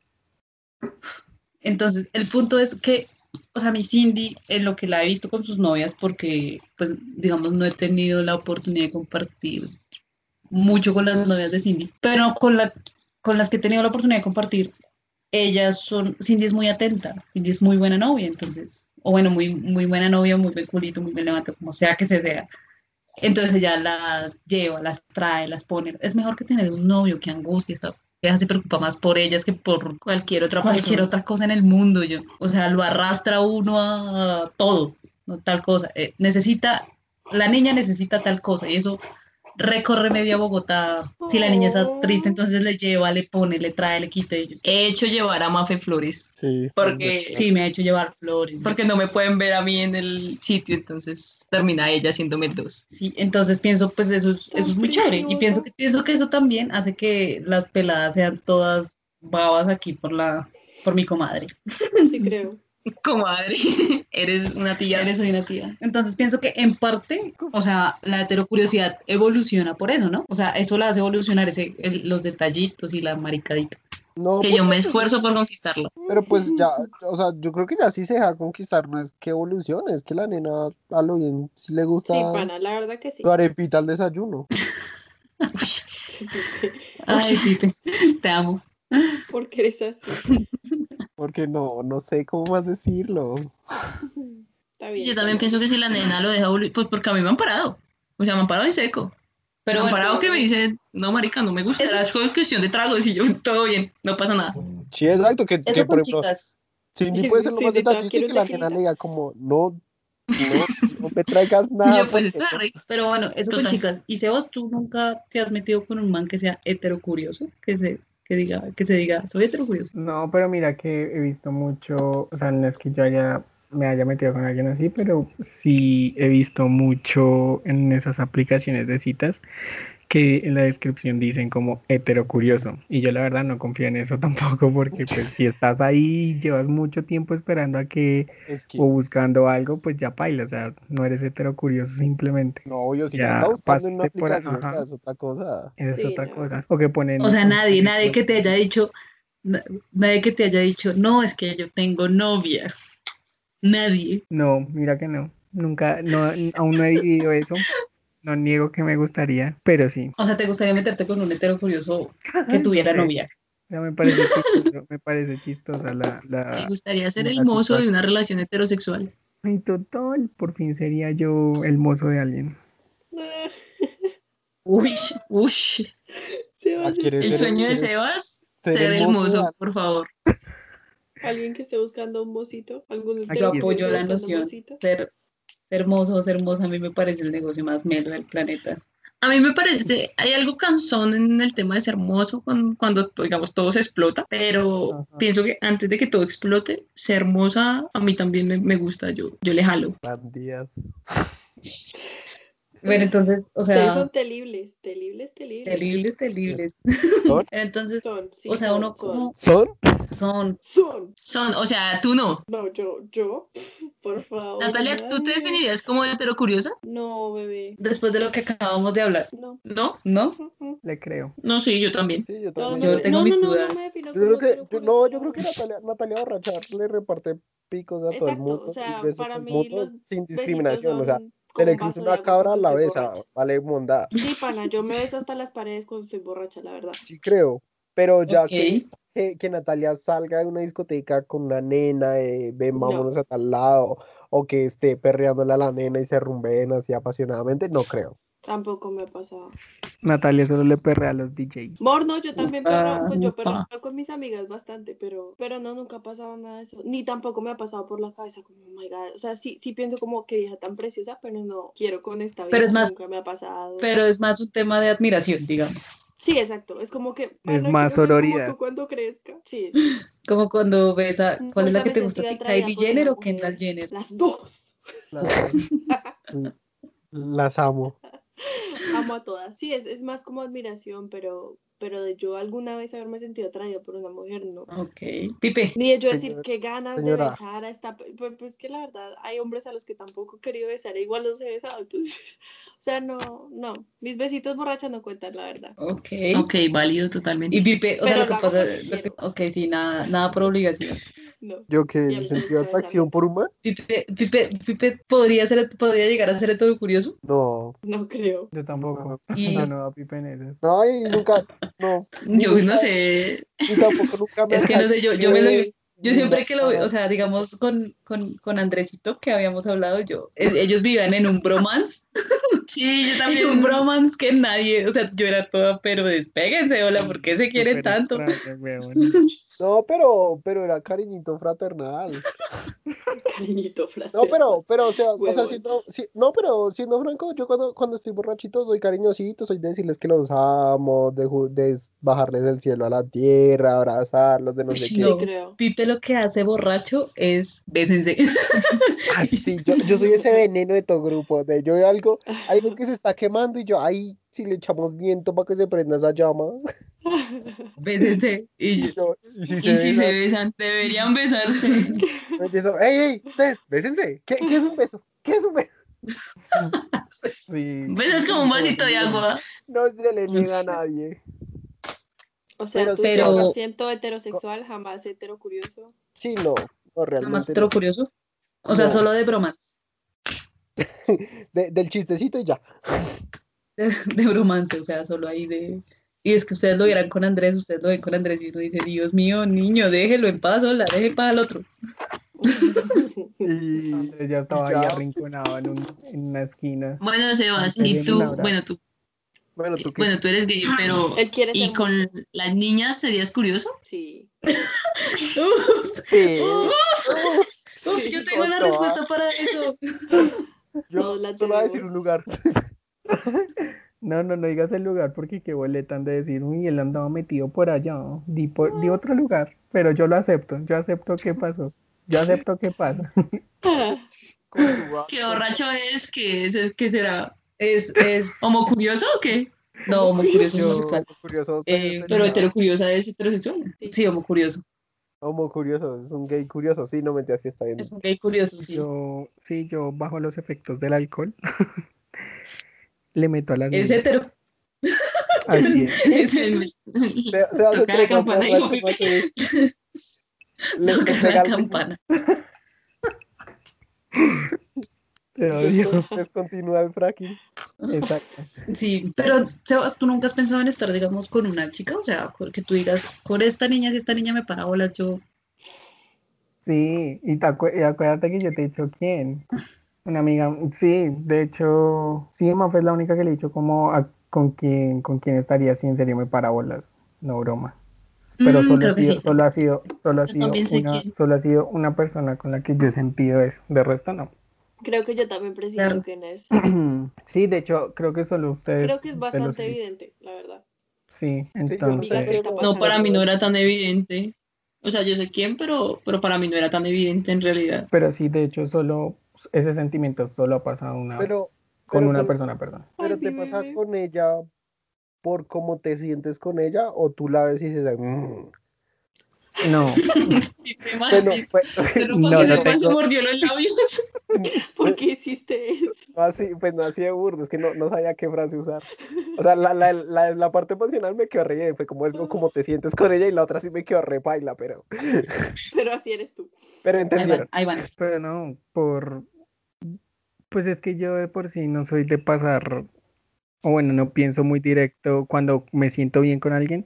Entonces, el punto es que, o sea, mi Cindy, en lo que la he visto con sus novias, porque, pues, digamos, no he tenido la oportunidad de compartir mucho con las novias de Cindy, pero con, la, con las que he tenido la oportunidad de compartir, ellas son, Cindy es muy atenta, Cindy es muy buena novia, entonces, o bueno, muy, muy buena novia, muy buen culito, muy buen levante, como sea que se sea. Entonces ella las lleva, las trae, las pone. Es mejor que tener un novio que angustia, esta vieja se preocupa más por ellas que por Cualquier otra cualquier otra cosa en el mundo, yo. O sea, lo arrastra uno a todo, no tal cosa. Eh, necesita, la niña necesita tal cosa y eso recorre media Bogotá. Si la niña está triste, entonces le lleva, le pone, le trae, le quita. He hecho llevar a Mafe Flores. Sí. Porque, Sí, me ha hecho llevar flores. porque no me pueden ver a mí en el sitio, entonces termina ella haciéndome dos. Sí, entonces pienso, pues eso es, eso es muy chévere. Y pienso que, pienso que eso también hace que las peladas sean todas babas aquí por la, por mi comadre. Sí, creo. Comadre, eres una tía. Eres soy una tía. Entonces pienso que en parte, o sea, la heterocuriosidad evoluciona por eso, ¿no? O sea, eso la hace evolucionar, ese, el- los detallitos y la maricadita. No, que pues, yo me pues, esfuerzo por conquistarlo. Pero pues ya, o sea, yo creo que ya sí se deja conquistar, no es que evolucione, es que la nena a lo bien sí le gusta Sí, pana, la verdad que sí. su arepita al desayuno. Ay, Pipe, te amo. Porque eres así. Porque no, no sé cómo más decirlo. Está bien. Yo también pienso que si la nena lo deja, pues porque a mí me han parado. O sea, me han parado en seco. Pero me han bueno, parado que me dicen, no, marica, no me gusta. Eso- Es cuestión de tragos y yo, todo bien, no pasa nada. Sí, exacto, que, que Eso por con ejemplo, chicas. Cindy puede ser lo más detallista y que la nena le diga como, no, No, no me traigas nada. Yo, pues está re- Pero bueno, eso con Total. chicas. Y Sebas, ¿tú nunca te has metido con un man que sea heterocurioso? Que se, que diga, que se diga, soy heterocurioso. No, pero mira que he visto mucho, o sea, no es que yo haya, me haya metido con alguien así, pero sí he visto mucho en esas aplicaciones de citas que en la descripción dicen como heterocurioso. Y yo la verdad no confío en eso tampoco porque pues si estás ahí y llevas mucho tiempo esperando a que es que o buscando algo, pues ya paila, o sea, no eres heterocurioso simplemente. no, yo si Ya ya está buscando en una pasaste por- aplicación, ajá. ya es otra cosa. Es Sí, otra no. cosa. O que ponen O sea, un nadie, nadie que te haya dicho, na- nadie que te haya dicho, no, es que yo tengo novia. Nadie. No, mira que no. Nunca, no, aún no he vivido eso. No niego que me gustaría, pero sí. O sea, ¿te gustaría meterte con un heterocurioso que tuviera novia? Sea, me parece chistoso, me parece chistosa la, Me gustaría ser el mozo de una relación heterosexual. Ay, total, por fin sería yo el mozo de alguien. Uy, uy. Sebas, Ah, ¿quieres El sueño de Sebas, ser ser el mozo, por favor. alguien que esté buscando un mocito, algún Yo Pero apoyo la noción. ser hermoso o ser hermosa a mí me parece el negocio más melo del planeta. A mí me parece, hay algo cansón en el tema de ser hermoso cuando, cuando, digamos, todo se explota, pero Ajá. pienso que antes de que todo explote, ser hermosa a mí también me, me gusta, yo, yo le jalo. Bandías. Bueno, entonces, o Ustedes sea, son terribles, terribles, terribles. terribles, terribles. ¿Son? Entonces, Son, sí, o sea, son, uno como ¿Son? son, Son. Son, o sea, tú no. No, yo, yo, por favor. Natalia, ¿tú te definirías como heterocuriosa? No, bebé. después de lo que acabamos de hablar, No. ¿No? ¿no? Le creo. No, sí, yo también. Sí, yo No, también. Yo no, tengo no, mis no, no, dudas. no me defino Yo creo que, yo- no, yo creo que Natalia, Natalia Borracha le reparte picos a todo el Exacto, mundo. o sea, para mí los sin discriminación. O sea, se le cruza una cabra, cuando la besa, vale mondada. Sí, pana, yo me beso hasta las paredes cuando estoy borracha, la verdad. Sí creo. Pero ya que, que, que Natalia salga de una discoteca con una nena, eh, ven, No. vámonos a tal lado, o que esté perreándole a la nena y se rumben así apasionadamente, no creo. Tampoco me ha pasado. Natalia solo le perrea a los DJs. Mor, no, yo también perreo, pues yo perreo con mis amigas bastante, pero, pero no, nunca ha pasado nada de eso. Ni tampoco me ha pasado por la cabeza como, oh my god. O sea, sí, sí pienso como que vieja tan preciosa, pero no quiero con esta vida. Pero es más- Nunca me ha pasado. Pero es más un tema de admiración, digamos. Sí, exacto. Es como que. "Pana, quiero más ser como sororidad. tú cuando crezca. Sí, Como cuando ves a, ¿cuál es la que te gusta Kylie Jenner o. Kendall Jenner? las dos. Las, las amo. Amo a todas. Sí, es, es más como admiración, pero, pero de yo alguna vez haberme sentido atraída por una mujer, no. Ok. Pipe, Ni de yo decir Señora- qué ganas señora. de besar a esta. Pues, pues que la verdad, hay hombres a los que tampoco he querido besar, e igual los he besado. Entonces, o sea, no, no. Mis besitos borrachas no cuentan, la verdad. ok. Ok, válido totalmente. Y Pipe, o sea, lo que pasa, lo que- ok, sí, nada, nada por obligación. No. Yo que me sentí estoy atracción por un man, Pipe, Pipe, Pipe podría ser, podría llegar a ser todo curioso. no. No creo. Yo tampoco. Y- No, no, a Pipe eso. No, y nunca, no. Yo no sé. Y tampoco nunca me Es que no sé, yo, yo me lo, yo siempre que lo, nada. o sea, digamos con, con, con Andresito que habíamos hablado, yo, e- ellos vivían en un bromance, Sí, yo en también. un bromance que nadie, o sea, yo era toda, pero despéguense, hola, ¿por qué se quieren tanto? No, pero, pero era cariñito fraternal. Cariñito flaco. No, pero, pero, o sea, o sea, siendo, si- no, pero siendo franco, yo cuando, cuando estoy borrachito soy cariñosito, soy de decirles que los amo, de, ju- de bajarles el cielo a la tierra, abrazarlos, de no sé Sí, qué. No. creo. Pipe lo que hace borracho es bésense. Ay, sí, yo, yo soy ese veneno de todo grupo, de yo veo algo, algo que se está quemando y yo, ay, si le echamos viento para que se prenda esa llama. Bésense. Y Y, yo, yo, y si Y se si se besan, deberían besarse. yo empiezo, ey, ey, ustedes, bésense, ¿qué, qué es un beso? ¿Qué es un beso? Sí. Besas como un vasito de agua. No se le niega a nadie. O sea, Pero tú pero- 100% heterosexual, jamás heterocurioso. Sí, no, no realmente. otro no. curioso. O sea, No. solo de bromance. De- del chistecito y ya. De, de bromance, o sea, solo ahí de. Y es que ustedes lo vieran con Andrés, ustedes lo ven con Andrés y uno dice, Dios mío, niño, déjelo en paz, la deje para el otro. Y Andrés ya estaba ahí arrinconado en, un- en una esquina. Bueno, Sebas, y tú, bueno, tú, bueno, tú qué. bueno, tú eres gay, pero Él quiere ¿y con mujer. las niñas serías curioso? Sí. Sí. Uf, Sí. yo te tengo la respuesta para eso. Yo solo voy a decir un lugar. No, no, no digas el lugar porque qué boletan de decir, uy, él andaba metido por allá. Di, por- di otro lugar, pero yo lo acepto. Yo acepto qué pasó. Yo acepto qué pasa. ¿Qué borracho es? ¿Qué es? es ¿Qué será? ¿Es, es homo curioso o qué? No, homo curioso es Yo, homosexual. curioso, Eh, pero el- heterocuriosa es heterosexual. Sí, homo curioso. Homo curioso, es un gay curioso, sí, no mentira, sí está bien. Es un gay curioso, sí. Yo, sí, yo bajo los efectos del alcohol. Le meto a las Es niñas. hetero. Así es. Es el- Se, se hace Toca la campana y voy. Le Toca la campana. Te odio. Entonces continúa el fracking. Exacto. Sí, pero Sebas, ¿tú nunca has pensado en estar, digamos, con una chica? O sea, que tú digas, con esta niña, si esta niña me para bolas, yo... Sí, y, te acue- y acuérdate que yo te he dicho quién. Una amiga, sí, de hecho, sí, Mafe es la única que le he dicho como a- con quién, con quién estaría si en serio me para bolas. No broma. Pero Mm, solo ha sido, sí. solo ha sido, solo ha sido una, solo ha sido una persona con la que yo he sentido eso. De resto no. Creo que yo también preciso Claro. quién es. Sí, de hecho, creo que solo ustedes. Creo que es bastante evidente, la verdad. Sí, entonces. No, para mí no era tan evidente. O sea, yo sé quién, pero, pero para mí no era tan evidente en realidad. Pero sí, de hecho, solo ese sentimiento solo ha pasado una vez Pero, con pero una persona, perdón. pero Ay, te pasa con ella por cómo te sientes con ella o tú la ves y dices, "Mm". No, bueno, pues, Pero No, no man se tengo- mordió los labios. ¿Por qué hiciste eso? así, pues no así de burdo, es que no, no sabía qué frase usar. O sea, la, la, la, la parte emocional me quedó re fue como algo como te sientes con ella y la otra sí me quedó re paila, pero, Pero así eres tú. pero Ahí van, entendieron. ahí van. pero no, por. Pues es que yo de por sí no soy de pasar. O bueno, no pienso muy directo cuando me siento bien con alguien,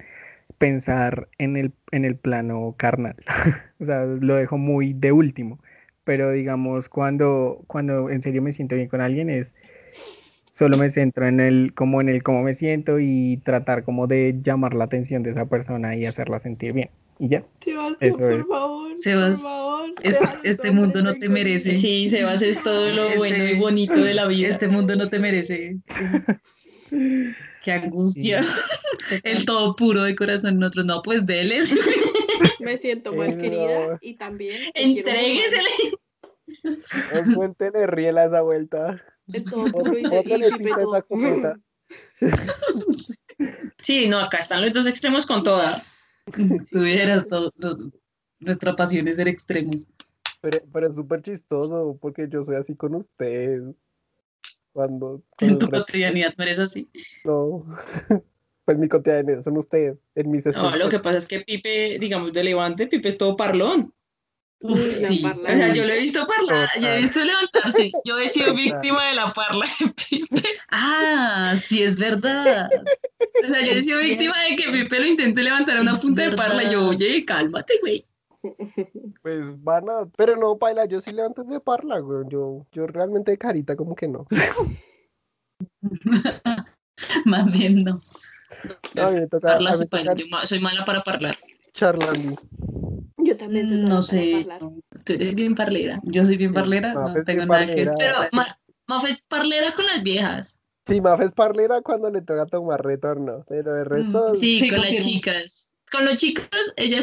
pensar en el, en el plano carnal. O sea, lo dejo muy de último. Pero digamos, cuando, cuando en serio me siento bien con alguien es solo me centro en el, como en el cómo me siento y tratar como de llamar la atención de esa persona y hacerla sentir bien. Y ya. Sebastián, por es. favor. Sebas, por favor. Este, este mundo no te merece. Sí, Sebas es todo lo Este- bueno y bonito de la vida. Este mundo no te merece. Qué angustia. El todo puro de corazón. Nosotros no, pues déles. Me siento mal querida y también. te quiero muy mal. Entréguesele. Suéltele riela esa vuelta. El todo puro y, y a todo. esa. Sí, no, acá están los dos extremos con toda. Tuvieras todo. todo- Nuestra pasión es ser extremos. Pero, pero es súper chistoso porque yo soy así con ustedes. Cuando, En tu cotidianidad no eres así. no. Pues mi cotidianidad son ustedes, en mis No, lo que pasa es que Pipe, digamos, de Levante, Pipe es todo parlón. Uy, Uf, sí. O sea, yo lo he visto parlar, yo he visto levantarse. Yo he sido víctima de la parla de Pipe. Ah, sí, es verdad. O sea, yo he sido víctima de que Pipe lo intente levantar a una punta de parla. y Yo, oye, cálmate, güey. Pues van a. Pero no, Paila, yo sí levanto de parla, güey. Yo, yo realmente de carita, como que no. Más bien no. No, me toca, Parla sí toca yo ma- soy mala para parlar. charlando. Yo también soy Mm, No sé, hablar. tú eres bien parlera. Yo soy bien parlera, Mafe no tengo nada que decir. parlera. Pero Ma- Mafe es parlera con las viejas. Sí, Mafe es parlera cuando le toca tomar retorno. Pero el resto. Sí, Sí, con las confirmo. chicas. Con los chicos, ella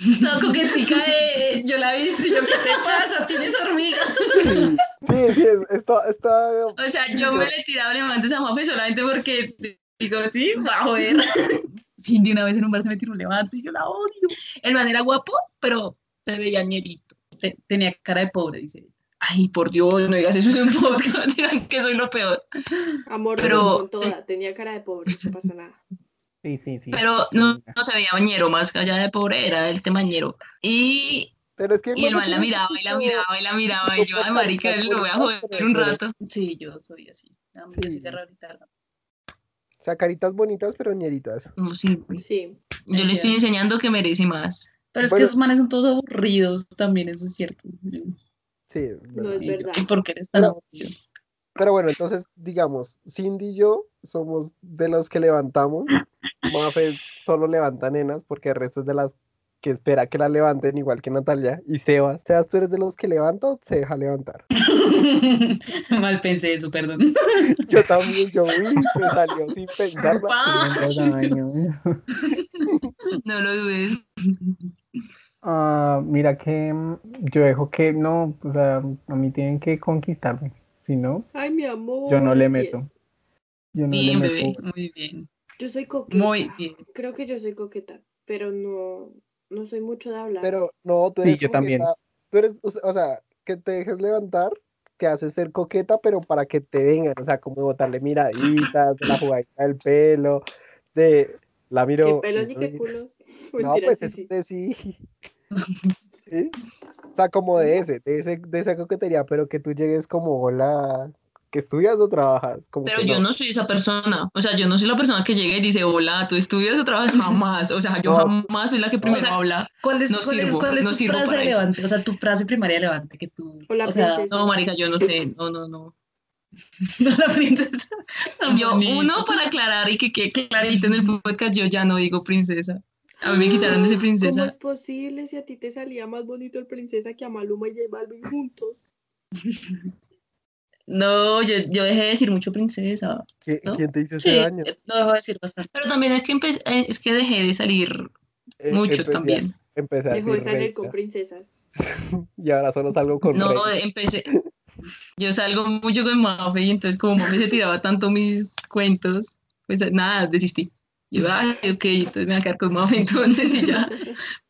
es toda. No, coquetica de. Yo la he visto y yo, ¿qué te pasa? Tienes hormigas. Sí, sí, sí, está, está, O sea, yo me le tiraba levantes a Mafe solamente porque digo, sí, va a joder. Cindy una vez en un bar se me tiró un levante y yo la odio. El man era guapo, pero se veía ñerito. Te- Tenía cara de pobre, dice ella. Ay, por Dios, no digas eso en un podcast, que soy lo peor. Amor, Pero- pero con toda. Tenía cara de pobre, no pasa nada. Sí, sí, sí. Pero no, no se veía ñero, más que allá de pobre era el tema ñero. Y, Pero es que y el man la miraba y la miraba y la miraba y yo, ay, marica, lo voy a joder un rato. Sí, yo soy así. Yo soy de. O sea, caritas bonitas, pero ñeritas. Sí, Sí. yo le estoy enseñando que merece más. Pero es Bueno. que esos manes son todos aburridos también, eso es cierto. Sí, No verdad. es verdad. ¿Y por qué eres tan Pero- aburrido? Pero bueno, entonces, digamos, Cindy y yo somos de los que levantamos. Mafe solo levanta nenas porque el resto es de las que espera que la levanten igual que Natalia. Y Sebas, Sebas, ¿tú eres de los que levanta o se deja levantar? Mal pensé eso, perdón. Yo también, yo, uy, me salió sin daño. No lo dudes. Ah, mira que mm, yo dejo que no, o sea, a mí tienen que conquistarme, si no, Ay, mi amor. yo no le meto. Yo no le Bien, meto. bebé. Muy bien, Yo soy coqueta. muy bien. Creo que yo soy coqueta, pero no, no soy mucho de hablar. Pero no, tú Sí, eres yo también. coqueta, Tú eres, o sea- que te dejes levantar, que haces ser coqueta, pero para que te vengan, o sea, como botarle miraditas, de la jugadita del pelo, de la Qué miro. pelos ni qué culos. No, Mentira, pues sí, eso sí. de sí. ¿Sí? O sea, como de ese, de ese, de esa coquetería, pero que tú llegues como, hola, que estudias o trabajas, como Pero yo no soy esa persona. O sea, yo no soy la persona que llega y dice, hola, ¿tú estudias o trabajas? Jamás. O sea, yo No. jamás soy la que primero sea, habla. ¿Cuál es, No cuál es- sirvo, cuál es no tu sirvo frase relevante? O sea, tu frase primaria relevante que tú. Hola, o sea, princesa. No, marica, yo no sé. No, no, no. no la princesa. Yo, uno, para aclarar y que quede clarito en el podcast, yo ya no digo princesa. A mí me quitaron ese ¿Cómo princesa. es posible si a ti te salía más bonito el princesa que a Maluma y J Balvin juntos? No, yo, yo dejé de decir mucho princesa. ¿Qui- ¿no? ¿Quién te hizo ese Sí, daño? lo dejo de decir bastante. Pero también es que, eh, es que dejé de salir Eh, mucho empecé también. Empecé a Dejó de decir salir con princesas. y ahora solo salgo con No, reina. empecé. Yo salgo mucho con Mafe y entonces como Mafe se tiraba tanto mis cuentos, pues nada, desistí. Yo, ay, ok, entonces me voy a quedar con Mafe entonces y ya,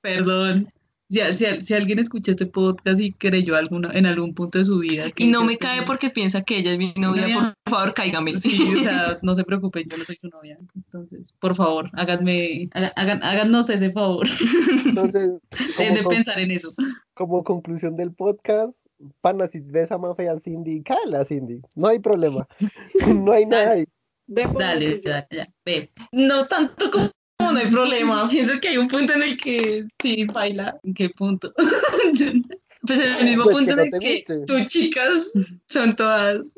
perdón. Si, si, si alguien escucha este podcast y creyó alguna, en algún punto de su vida. que Y no me cae porque piensa que ella es mi novia, Novia. por favor, cáigame. Sí, o sea, no se preocupen, yo no soy su novia. Entonces, por favor, háganme, haga- hagan, háganos ese favor Entonces, de, pensar en eso. como conclusión del podcast, pana, si ves a Mafe y a Cindy, cállale a Cindy, no hay problema, no hay nada ahí. Ve por lo Dale, ya, ya, ve. No tanto como no hay problema. Pienso que hay un punto en el que sí, baila. ¿En qué punto? Pues en el mismo Pues punto en el que guste. tus chicas son todas,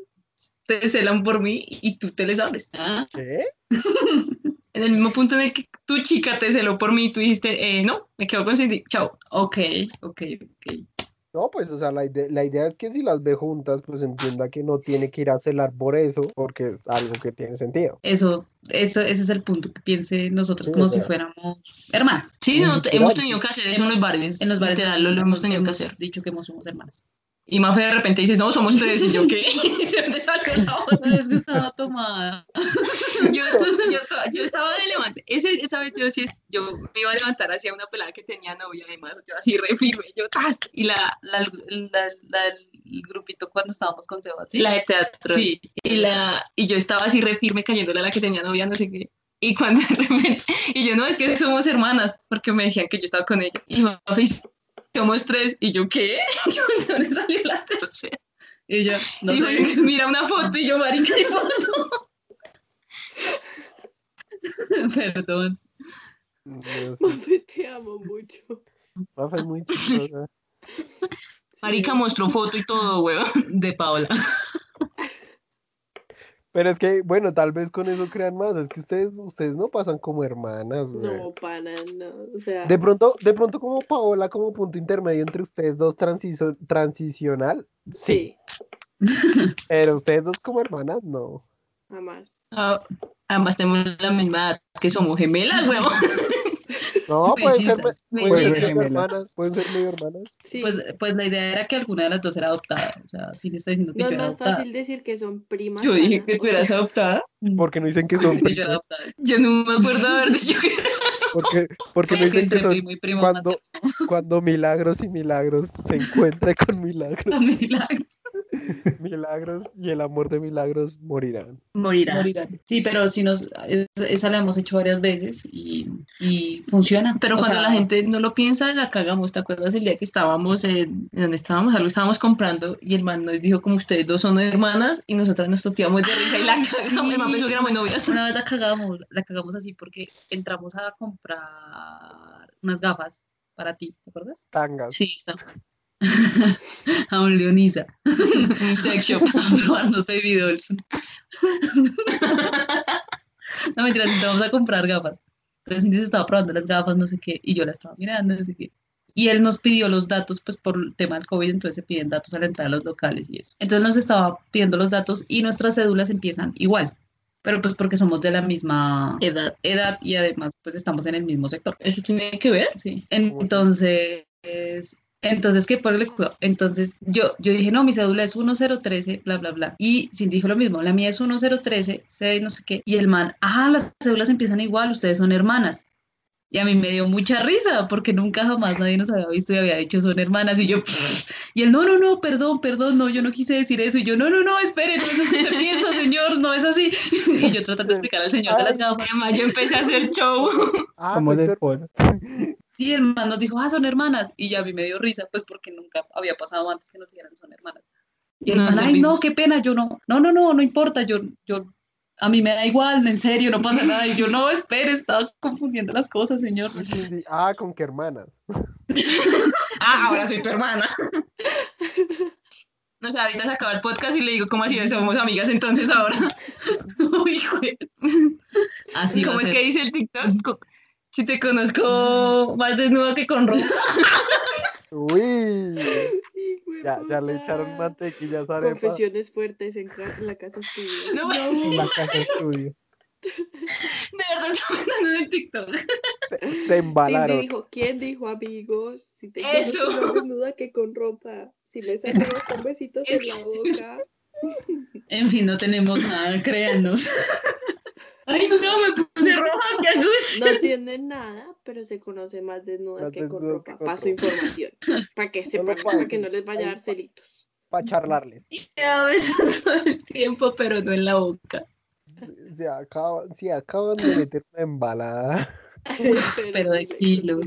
te celan por mí y tú te les abres. Ah, ¿Qué? En el mismo punto en el que tu chica te celó por mí y tú dijiste, eh, no, me quedo con Cindy, chao. ok, ok, ok. No, pues, o sea, la idea, la idea es que si las ve juntas, pues entienda que no tiene que ir a celar por eso, porque es algo que tiene sentido. Eso, eso, ese es el punto que piense nosotros Sí, como si fuéramos hermanas. Sí, no, hemos tenido que hacer eso en los bares. En los bares Literal, lo, lo hemos tenido que hacer. dicho que hemos- somos hermanas. Y Mafe de repente dice, no, somos tres. Y yo, ¿qué? ¿De dónde salió la otra? Es que estaba tomada. yo, yo, yo estaba de levante. Ese, esa vez yo sí, yo me iba a levantar hacia una pelada que tenía novia, además, yo así re firme, yo, ¡tas! Y la, La, la, la- el grupito cuando estábamos con Sebastián. la de teatro. Sí. Y, la, y yo estaba así re firme cayéndole a la que tenía novia, no sé qué. Y cuando de repente, y yo, no, es que somos hermanas, porque me decían que yo estaba con ella. Y Mafe dice, somos tres. Y yo, ¿qué? ¿De dónde salió la tercera? Y ella, no y sé. "Pues mira una foto. Y yo, marica, ¿qué foto? Perdón. Dios, Mafe, te amo mucho. Mafe es muy chistosa. Marica mostró foto y todo, weón. De Paola. Pero es que, bueno, tal vez con eso crean más. Es que ustedes, ustedes no pasan como hermanas, güey. No, pana, no. O sea, De pronto, de pronto como Paola, como punto intermedio entre ustedes dos transiso- transicional, sí. sí, Pero ustedes dos como hermanas, no. jamás. Ah, Además tenemos la misma edad, que somos gemelas, weón. No, pueden ser, me- Mellizas, pueden ser mellizas. medio hermanas, pueden ser medio hermanas. Sí. Pues, pues la idea era que alguna de las dos era adoptada. O sea, sí le está diciendo que no yo es era más adoptada. fácil decir que son primas. Yo dije que tú eras sea, adoptada. Porque no dicen que son Que yo era adoptada. Yo no me acuerdo haber dicho que era. Porque, porque no Sí, dicen que son primo y primo cuando, cuando milagros y milagros se encuentran con milagros. milagro. Milagros y el amor de milagros morirán. Morirá. Morirán. Sí, pero si nos, es- esa la hemos hecho varias veces y, y funciona. Pero O cuando sea, la gente no lo piensa, la cagamos. ¿Te acuerdas el día que estábamos en, donde estábamos? Algo estábamos comprando y el man nos dijo como ustedes dos son hermanas y nosotras nos toteamos de risa y la cagamos. El man pensó que éramos novias. Una vez la cagamos, la cagamos así porque entramos a comprar unas gafas para ti, ¿te acuerdas? Tangas. Sí, está. A un Leonisa. Un sex shop. A probarnos videos. No mentiras, entramos a comprar gafas. Entonces Cindy se estaba probando las gafas, no sé qué, y yo la estaba mirando, no sé qué. Y él nos pidió los datos, pues por el tema del COVID, entonces se piden datos a la entrada de los locales y eso. Entonces nos estaba pidiendo los datos y nuestras cédulas empiezan igual, pero pues porque somos de la misma Edad. edad y además pues estamos en el mismo sector. ¿Eso tiene que ver? Sí. Entonces, entonces, ¿qué por el Entonces, yo, yo dije, no, mi cédula es 1013, bla, bla, bla. Y Cindy dijo lo mismo, la mía es 1013, sé, no sé qué. Y el man, ah, las cédulas empiezan igual, ustedes son hermanas. Y a mí me dio mucha risa porque nunca jamás nadie nos había visto y había dicho son hermanas. Y yo, y él, no, no, no, perdón, perdón, no, yo no quise decir eso. Y yo, no, no, no, espere, no es lo que usted piensa, señor, no es así. Y yo tratando de explicar al señor de las gafas. Yo empecé a hacer show. Ah, después. Sí, el man nos dijo, ah, son hermanas. Y ya a mí me dio risa, pues porque nunca había pasado antes que nos dijeran son hermanas. Y el Nos man, ay, no, qué pena, yo no, no, no, no, no importa, yo, yo, a mí me da igual, en serio, no pasa nada. Y yo, no, espere, estaba confundiendo las cosas, señor. Ah, con qué hermanas. Ah, ahora soy tu hermana. No sé, ahorita se acaba el podcast y le digo, ¿cómo así? Somos amigas entonces ahora. Uy, güey. Así ¿Cómo es que dice el TikTok? Si te conozco más desnuda que con ropa. Uy, ya, ya le echaron mantequilla a. Confesiones fuertes en, la casa estudio. No, En la casa estudio. de verdad está mandando en el TikTok. Se Cindy embalaron. dijo, ¿quién dijo amigos? Si te Eso. más desnuda que con ropa. Si me sacas con besitos en la boca. En fin, no tenemos nada, créanos. Ay, no, me puse roja, qué angustia. No tienen nada, pero se conoce más desnudas Más que con que ropa. con Paso información. Para que sepan, puedo para que no les vaya a dar celitos. Para charlarles. Ya ves todo el tiempo, pero no en la boca. Se acaban, se acaban de meter una embalada. Pero de hijo kilo.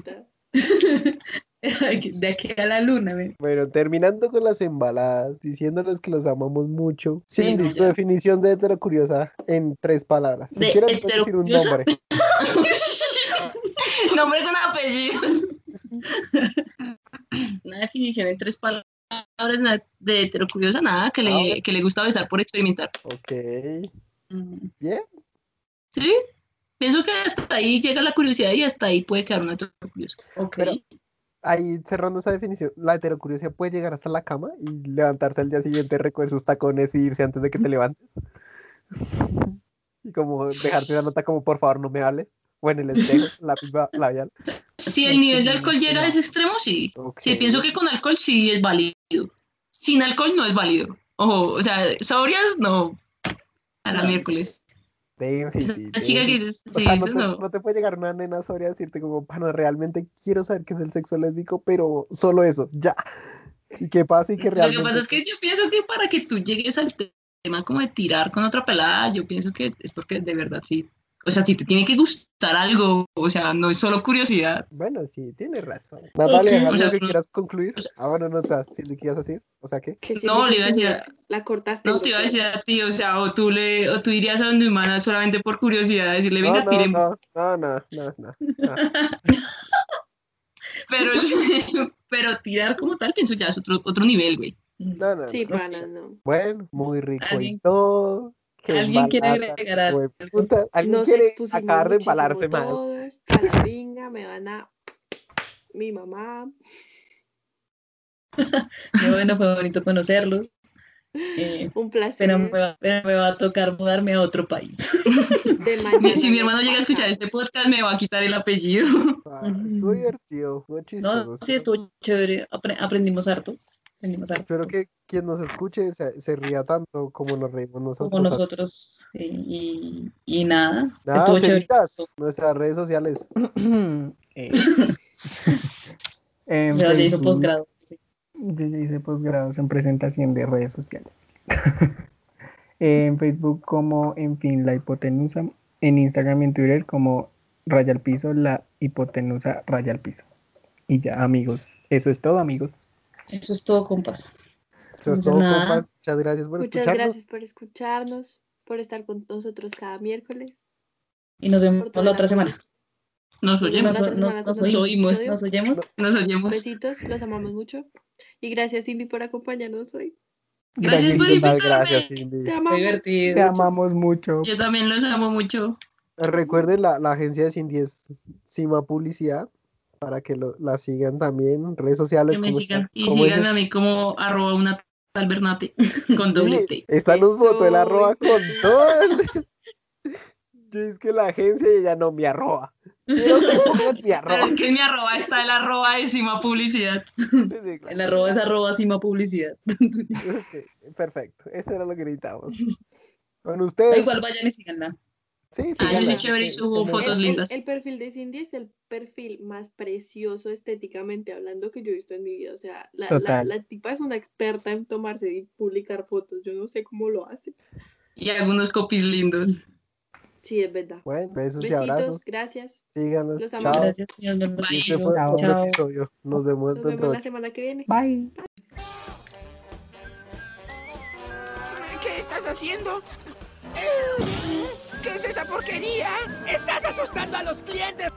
De aquí a la luna. Bueno, terminando con las embaladas, diciéndoles que los amamos mucho. Sí, tu ya. definición de heterocuriosa en tres palabras. Si De quieres, puedes decir un heterocuriosa. nombre. Nombre con apellidos. Una definición en tres palabras de heterocuriosa, nada, que Ah, le, bueno. que le gusta besar por experimentar. Ok, Mm, bien. ¿Sí? Pienso que hasta ahí llega la curiosidad y hasta ahí puede quedar una heterocuriosa. Ok. Pero- Ahí cerrando esa definición, la heterocuriosidad puede llegar hasta la cama y levantarse al día siguiente, recoger sus tacones y irse antes de que te levantes. y como dejarte una nota como por favor no me hables. O en el espejo, la misma labial. Si el nivel de alcohol llega a ese extremo, sí. Ok. Sí, pienso que con alcohol sí es válido. Sin alcohol no es válido. Ojo, o sea, sobrias no. A la No. miércoles. Density, Esa chica que O sí, sea, no eso te, no. no te puede llegar una nena sobria a decirte como, pana, realmente quiero saber qué es el sexo lésbico, pero solo eso, ya. Y qué pasa y que Lo que realmente... pasa es que yo pienso que para que tú llegues al te- tema como de tirar con otra pelada, yo pienso que es porque de verdad sí. O sea, si te tiene que gustar algo, o sea, no es solo curiosidad. Bueno, sí, tienes razón. Natalia, Ok, o ¿algo sea, que no- quieras concluir? Ah, bueno, no, espera, ¿sí, ¿qué ibas a decir? O sea, ¿qué? Que No, sí, le iba a decir La cortaste. No te iba a decir a ti, o sea, o tú le, o tú irías a donde humana solamente por curiosidad, decirle, No, venga, no, tiremos. no, no, no, no, no, no. Pero, pero tirar como tal, pienso ya es otro, otro nivel, güey. No, no, Sí, no. pana, no. Bueno, muy rico y ¿Alguien- todo. ¿Alguien quiere agregar algo? ¿Alguien Nos quiere acabar de embalarse más? todos. A la pinga me van a... Mi mamá. Qué bueno, fue bonito conocerlos. Eh, Un placer. pero, me va, pero me va a tocar mudarme a otro país. De mañana Si mi hermano llega a escuchar este podcast, me va a quitar el apellido. Ah, estuvo divertido, fue chistoso. No, sí, estuvo chévere. apre- aprendimos harto. Espero que quien nos escuche se, se ría tanto como nos reímos nosotros. Como nosotros. sí, y, y nada. Estuvo nuestras redes sociales. Eh, en Ya se hizo Facebook- posgrado. sí. Yo ya hice posgrados en presentación de redes sociales. en Facebook como, en fin, la hipotenusa. En Instagram y en Twitter como raya al piso, la hipotenusa raya al piso. Y ya, amigos. Eso es todo, amigos. Eso es todo, compas. Eso es todo, nada. compas. Muchas gracias por Muchas escucharnos. gracias por escucharnos, por estar con nosotros cada miércoles. Y nos vemos por la el otra semana. Nos oyemos, la Nos, nos- oímos. Nos oyemos. nos oyemos. Besitos, los amamos mucho. Y gracias, Cindy, por acompañarnos hoy. Gracias por Muchas invitarme. Gracias, Cindy. Te amamos. divertido. Te amamos mucho. Yo también los amo mucho. Recuerden, la, la agencia de Cindy es Cima Publicidad para que lo- la sigan también en redes sociales. Que me sigan. Y dices- a mí como arroba una tal Bernate con doble Sí, T. Fotos de la Eso. arroba con todo. el- Yo es que la agencia y ella no me arroba. Quiero que pongan mi Pero arroba. es que mi arroba está el arroba de Cima Publicidad. Sí, sí, claro. El arroba es arroba Cima Publicidad. Perfecto, eso era lo que necesitábamos. Da ustedes. igual vayan y síganla. Sí, sí, Ah, yo gana. soy chévere y subo fotos El- lindas. El, perfil de Cindy es el perfil más precioso estéticamente hablando que yo he visto en mi vida. O sea, la, la, la tipa es una experta en tomarse y publicar fotos. Yo no sé cómo lo hace. Y algunos copies lindos. Sí, es verdad. Bueno, besos y Besitos, abrazos. gracias. Síganos. Los Chao. amamos. Gracias, Dios los Y este Chao. Chao. episodio. Nos vemos Nos vemos la semana que viene. Bye. ¿Qué estás haciendo? ¿Qué es esa porquería? ¡Estás asustando a los clientes!